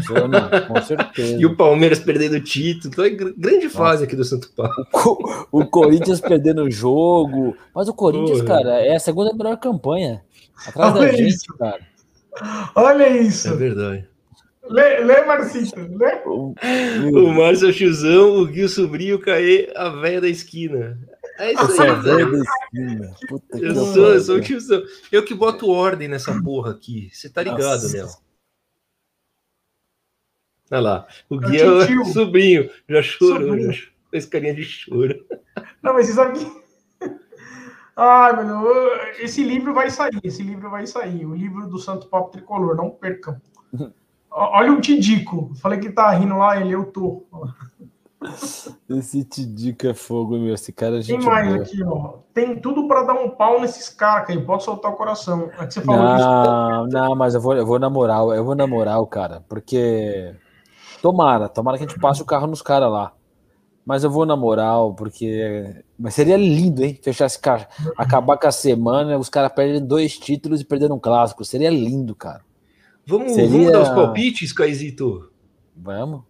com certeza. e o Palmeiras perdendo o título. Então é grande fase Nossa. aqui do Santo Paulo. O, o Corinthians perdendo o jogo. Mas o Corinthians, Porra. cara, é a segunda melhor campanha. Atrás Olha da gente, isso. cara. Olha isso. É verdade. Lê, lê Marcito, lê. O, o Márcio é o Chuzão, o Gui o Sobrinho, o Caê, a velha da esquina. É isso aí, é velho da esquina. Puta eu, sou, eu sou o tiozão. Eu que boto ordem nessa porra aqui. Você tá ligado, Léo? Olha lá. O Gui é o sobrinho. Já chorou. Já fez carinha de choro. Não, mas você sabe que Ai, mano, esse livro vai sair, esse livro vai sair. O livro do Santo Papo Tricolor, não percam. Olha o Tidico. Falei que tá rindo lá, ele, eu tô. Esse Tidico é fogo, meu. Esse cara é gente Tem mais boa. aqui, ó. Tem tudo para dar um pau nesses caras, aí. Pode soltar o coração. É que você falou não. Não, mas eu vou, eu vou na moral, eu vou na moral, cara. Porque. Tomara, tomara que a gente passe o carro nos caras lá. Mas eu vou na moral, porque. Mas seria lindo, hein? Fechar esse cara. Acabar com a semana, os caras perdem dois títulos e perderam um clássico. Seria lindo, cara. Vamos, seria... vamos dar os palpites, Caizito? Vamos.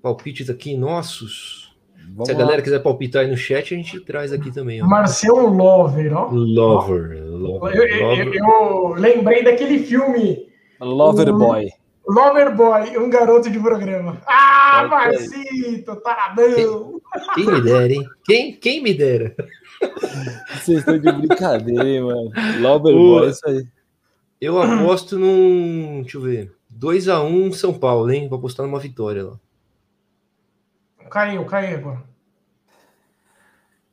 Palpites aqui nossos. Vamos Se a galera lá. quiser palpitar aí no chat, a gente traz aqui também. Ó. Marcelo Lover, ó. Lover. Lover, eu, eu, eu, lembrei daquele filme. Lover Boy. Loverboy, um garoto de programa. Ah, Marcito, taradão! Quem, quem me dera, hein? Quem, quem me dera? Vocês estão de brincadeira, hein, mano. Loverboy, é isso aí. Eu aposto num. Deixa eu ver. 2x1 um, São Paulo, hein? Vou apostar numa vitória lá. Caiu, caiu agora.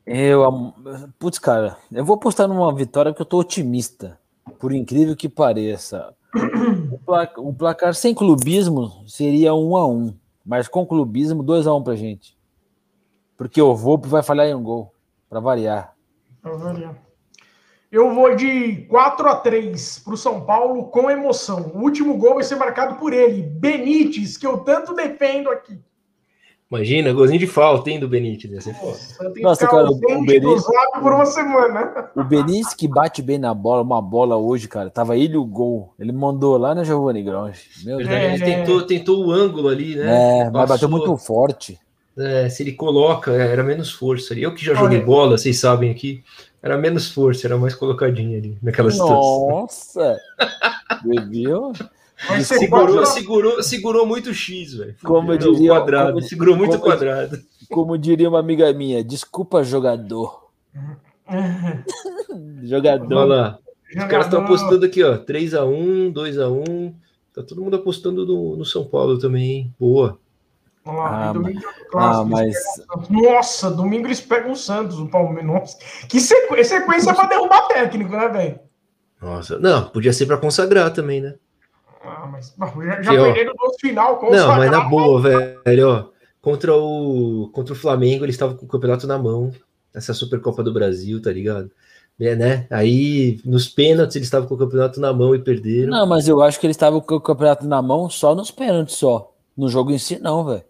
Eu. Putz, cara, eu vou apostar numa vitória porque eu tô otimista. por incrível que pareça, um placar, um placar sem clubismo seria um a um, mas com clubismo, 2 a 1 um pra gente. Porque o Volpe vai falhar em um gol, para variar. Pra variar. Eu vou de 4 a 3 para o São Paulo com emoção. O último gol vai ser marcado por ele, Benítez, que eu tanto defendo aqui. Imagina, golzinho de falta, hein, do Benítez. Ia Nossa, Nossa, cara, o Benítez, por uma semana. O Benítez que bate bem na bola, uma bola hoje, cara. Tava ele o gol. Ele mandou lá na Giovanni Grange. Meu Deus. Ele tentou, tentou o ângulo ali, né? É, mas bateu muito forte. É, se ele coloca, é, era menos força ali. Eu que já joguei Olha. bola, vocês sabem aqui, era menos força, era mais colocadinho ali naquela situação. Nossa! Segurou, segurou, segurou muito X, velho. Como diria, quadrado, como, segurou muito como, quadrado. Como diria uma amiga minha, desculpa, jogador. jogador. Olha lá. Os caras estão apostando aqui, ó. 3x1, 2x1. Tá todo mundo apostando no, no São Paulo também, hein? Boa. Ah, domingo, ah, mas... Nossa, domingo eles pegam o Santos, o Palmeiras. Nossa, que sequência, sequência para derrubar técnico, né, velho? Nossa, não, podia ser para consagrar também, né? Mas já, já perderam no final. Consagrar, não, mas na boa, velho, ó. Contra o, contra o Flamengo, eles estavam com o campeonato na mão. Essa Supercopa do Brasil, tá ligado? É, né? Aí, nos pênaltis, eles estavam com o campeonato na mão e perderam. Não, mas eu acho que eles estavam com o campeonato na mão só nos pênaltis, só. No jogo em si, não, velho.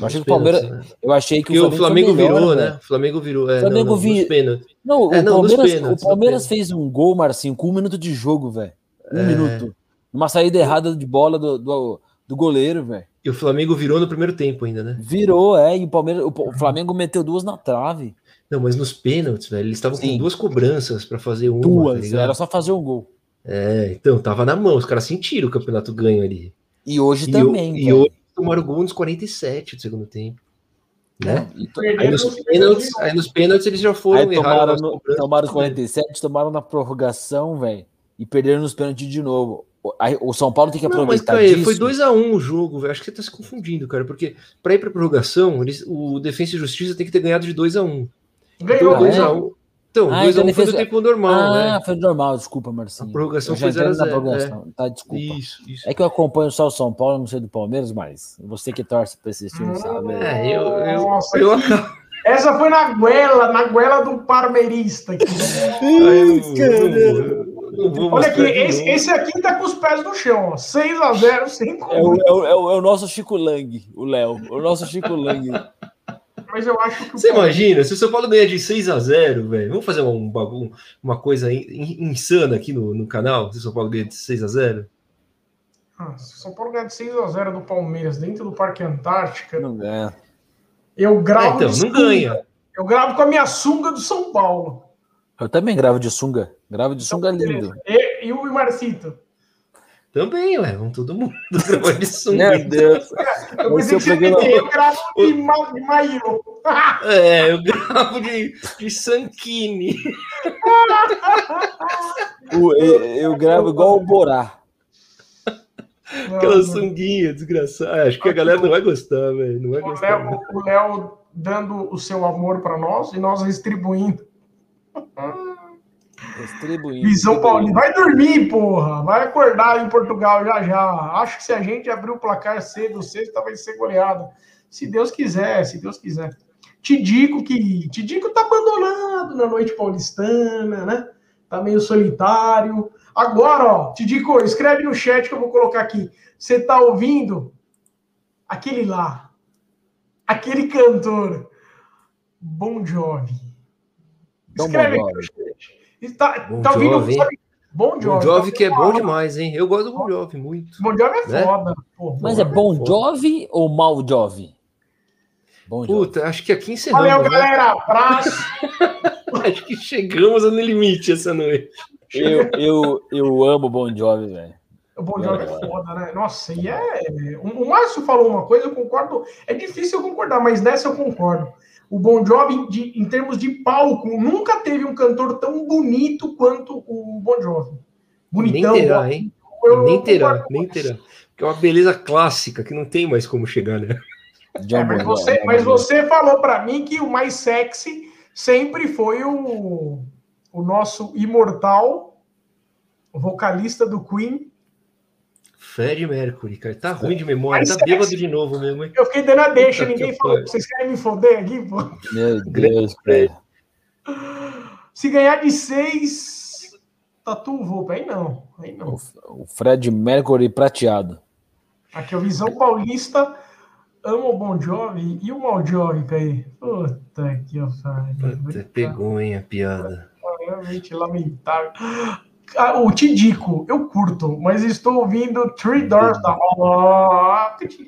Eu achei que o Palmeiras. Né? Eu achei que o Flamengo, o Flamengo melhor, virou, né? O Flamengo virou. É, Flamengo não, não, vi... Não, é, o, não Palmeiras, pênaltis, o Palmeiras fez um gol, Marcinho, com um minuto de jogo, velho. Um é... minuto. Uma saída errada de bola do, do, do goleiro, velho. E o Flamengo virou no primeiro tempo ainda, né? Virou, é. E o Palmeiras, o Flamengo meteu duas na trave. Não, mas nos pênaltis, velho, eles estavam com duas cobranças para fazer uma. Duas, tá era só fazer um gol. É, então, tava na mão, os caras sentiram o campeonato ganho ali. E hoje e também. e hoje tomaram gol nos 47 do segundo tempo. Né? Aí nos, pênaltis, aí nos pênaltis eles já foram aí tomaram, no, tomaram os 47, tomaram na prorrogação, velho, e perderam nos pênaltis de novo. O São Paulo tem que aproveitar não, mas, disso. Foi 2x1 um o jogo, velho. Acho que você tá se confundindo, cara, porque para ir pra prorrogação, eles, o Defensa e Justiça tem que ter ganhado de 2x1. Um. Ganhou 2x1. Então, um. Então, 2x1 ah, então um foi do tempo normal. Ah, né? foi normal, desculpa, Marcinho. A prorrogação foi 0x0. É. Tá, desculpa. Isso, isso. É que eu acompanho só o São Paulo, não sei do Palmeiras, mas você que torce pra esses times sabe. É, eu. eu, Nossa, eu, Essa foi na goela, na goela do parmeirista. Aqui. Olha aqui, esse, esse, aqui tá com os pés no chão, ó. 6x0, 5 é, é, o, é, o, é o nosso Chico Lang, o Léo. O nosso Chico Lang mas eu acho que. Você Paulo... imagina, se o São Paulo ganhar de 6 a 0 velho, vamos fazer um bagulho, uma coisa insana aqui no, no canal, se o São Paulo ganhar de 6 a 0 ah, se o São Paulo ganhar de 6 a 0 do Palmeiras dentro do Parque Antártica. Não ganha. Eu gravo. É, então, não ganha. Eu gravo com a minha sunga do São Paulo. Eu também gravo de sunga. Gravo de sunga então, lindo. E, e o Marcito? Também, ué, vamos todo mundo gravar de sunga. Meu Deus. Eu, Esse é programa... eu gravo de, ma de maio. É, eu gravo de, de Sankini. eu, eu gravo igual o Borá. Aquela sunguinha desgraçada. Acho que a galera não vai gostar, velho. Não vai gostar. O Léo dando o seu amor para nós e nós retribuindo. Distribuindo. Visão Paulista. Vai dormir, porra. Vai acordar em Portugal já já. Acho que se a gente abrir o placar cedo, sexta vai ser goleada. Se Deus quiser, se Deus quiser. Te digo que te digo tá abandonado na noite paulistana, né? Tá meio solitário. Agora, ó, te digo, escreve no chat que eu vou colocar aqui. Você tá ouvindo aquele lá, aquele cantor, Bon Jovi. Escreve aqui no Tá, bom tá ouvindo? Jovi. Bom Jovi. Bom Jovi que é bom demais, hein? Eu gosto do Bom Jovi muito. Bom Jovi é né? foda. Pô, Mas é Bom Jovi ou Mal Jovi? Bom Puta, acho que aqui encerramos. Valeu, né? galera. Abraço. acho que chegamos no limite essa noite. Eu, eu, eu amo Bom Jovi, velho. O Bon Jovi é foda, né? Nossa, e é. O Márcio falou uma coisa, eu concordo. É difícil eu concordar, mas nessa eu concordo o Bon Jovi, de, em termos de palco, nunca teve um cantor tão bonito quanto o Bon Jovi. Bonitão. Nem terá, hein? Eu, nem terá, nem terá. Porque é uma beleza clássica que não tem mais como chegar, né? É, mas, você, mas você falou para mim que o mais sexy sempre foi o, o nosso imortal o vocalista do Queen. Fred Mercury, cara. Tá ruim de memória, tá bêbado de novo mesmo, hein? Eu fiquei dando a deixa, ninguém falou. Vocês querem me foder aqui, pô? Meu Deus, cara. Se ganhar de seis, tatu o Volpe. Aí não, aí não. O Fred Mercury prateado. Aqui, o Visão Paulista ama o Bon Jovi e o Mal Jovi, aí. Puta que Puta, pegou, hein, a piada. Realmente lamentável. Ah, o Tidico, eu curto, mas estou ouvindo Three Doors da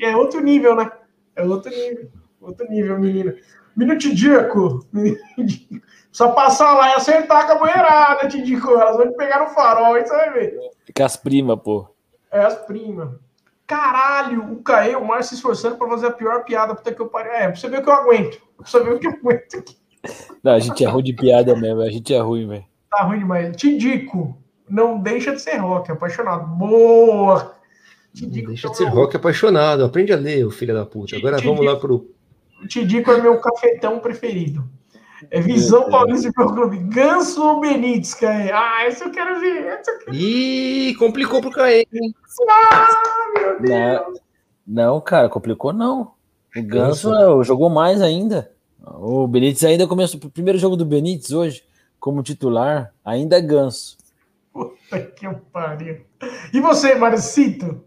É outro nível, né? É outro nível. Outro nível, menina. Menino Tidico. Só passar lá e acertar com a banheirada, Tidico. Elas vão te pegar no farol, aí você vai ver. Fica as primas, pô. É, as primas. Caralho, o Caê o Márcio se esforçando para fazer a pior piada, puta que eu parei. É, pra você ver o que eu aguento. Pra você ver o que eu aguento aqui. Não, a gente é ruim de piada mesmo, a gente é ruim, velho. Tá ruim demais. Tidico, não deixa de ser rock, apaixonado. Boa! Tidico, deixa de ser rock apaixonado. Aprende a ler, o filho da puta. Agora Tidico, vamos lá pro. Tidico é meu cafetão preferido. É Visão Paulista pro clube. Ganso ou Benítez, Caê? Ah, esse eu quero ver. Esse eu quero... Ih, complicou pro Caê, hein? Ah, meu Deus. Não, não, cara, complicou não. O Ganso Ganso. jogou mais ainda. O Benítez ainda começou. O primeiro jogo do Benítez hoje, como titular, ainda é Ganso. Puta que pariu. E você, Marcito?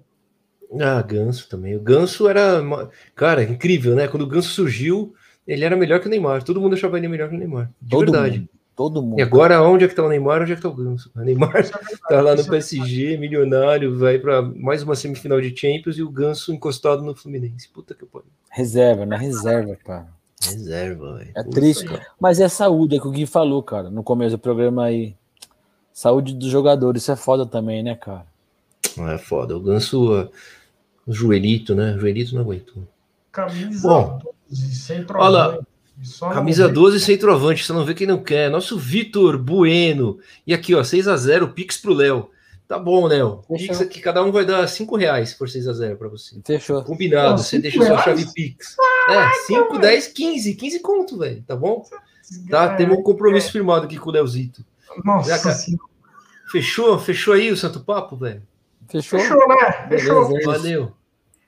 Ah, Ganso também. O Ganso era. Cara, incrível, né? Quando o Ganso surgiu, ele era melhor que o Neymar. Todo mundo achava ele melhor que o Neymar. De todo verdade. Mundo, todo mundo. E agora, onde é que tá o Neymar? Onde é que tá o Ganso? O Neymar é tá lá no PSG, milionário, vai para mais uma semifinal de Champions e o Ganso encostado no Fluminense. Puta que pariu. Reserva, na reserva, cara. Reserva, velho. É triste. Mas é saúde, é que o Gui falou, cara, no começo do programa aí. Saúde dos jogadores, isso é foda também, né, cara? É foda. O Ganso, o joelhito, né? O joelhito não aguentou. Camisa Bom, 12, centroavante. Olha, camisa 12 centroavante, você não vê quem não quer. Nosso Vitor Bueno. E aqui, ó, 6x0, Pix pro Léo. Tá bom, Léo. Pix aqui, cada um vai dar 5 reais por 6x0 para você. Fechou. Combinado, você deixa reais? sua chave Pix. é, 5, 10, 15. 15 conto, velho. Tá bom? Tá, temos um compromisso é. firmado aqui com o Leozito. Nossa Fechou? Fechou aí o Santo Papo, velho? Fechou? Fechou, né? Fechou. Beleza, valeu.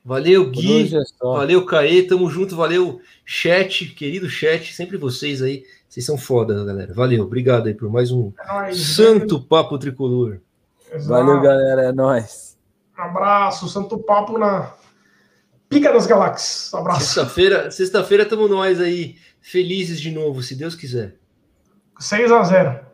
Valeu, Gui. Valeu, Caê. Tamo junto. Valeu, chat, querido chat. Sempre vocês aí. Vocês são foda, galera. Valeu. Obrigado aí por mais um é Santo Papo Tricolor. Exato. Valeu, galera. É nóis. Um abraço. Santo Papo na pica das galáxias. Um abraço. Sexta-feira, sexta-feira, tamo nós aí. Felizes de novo, se Deus quiser. 6 a 0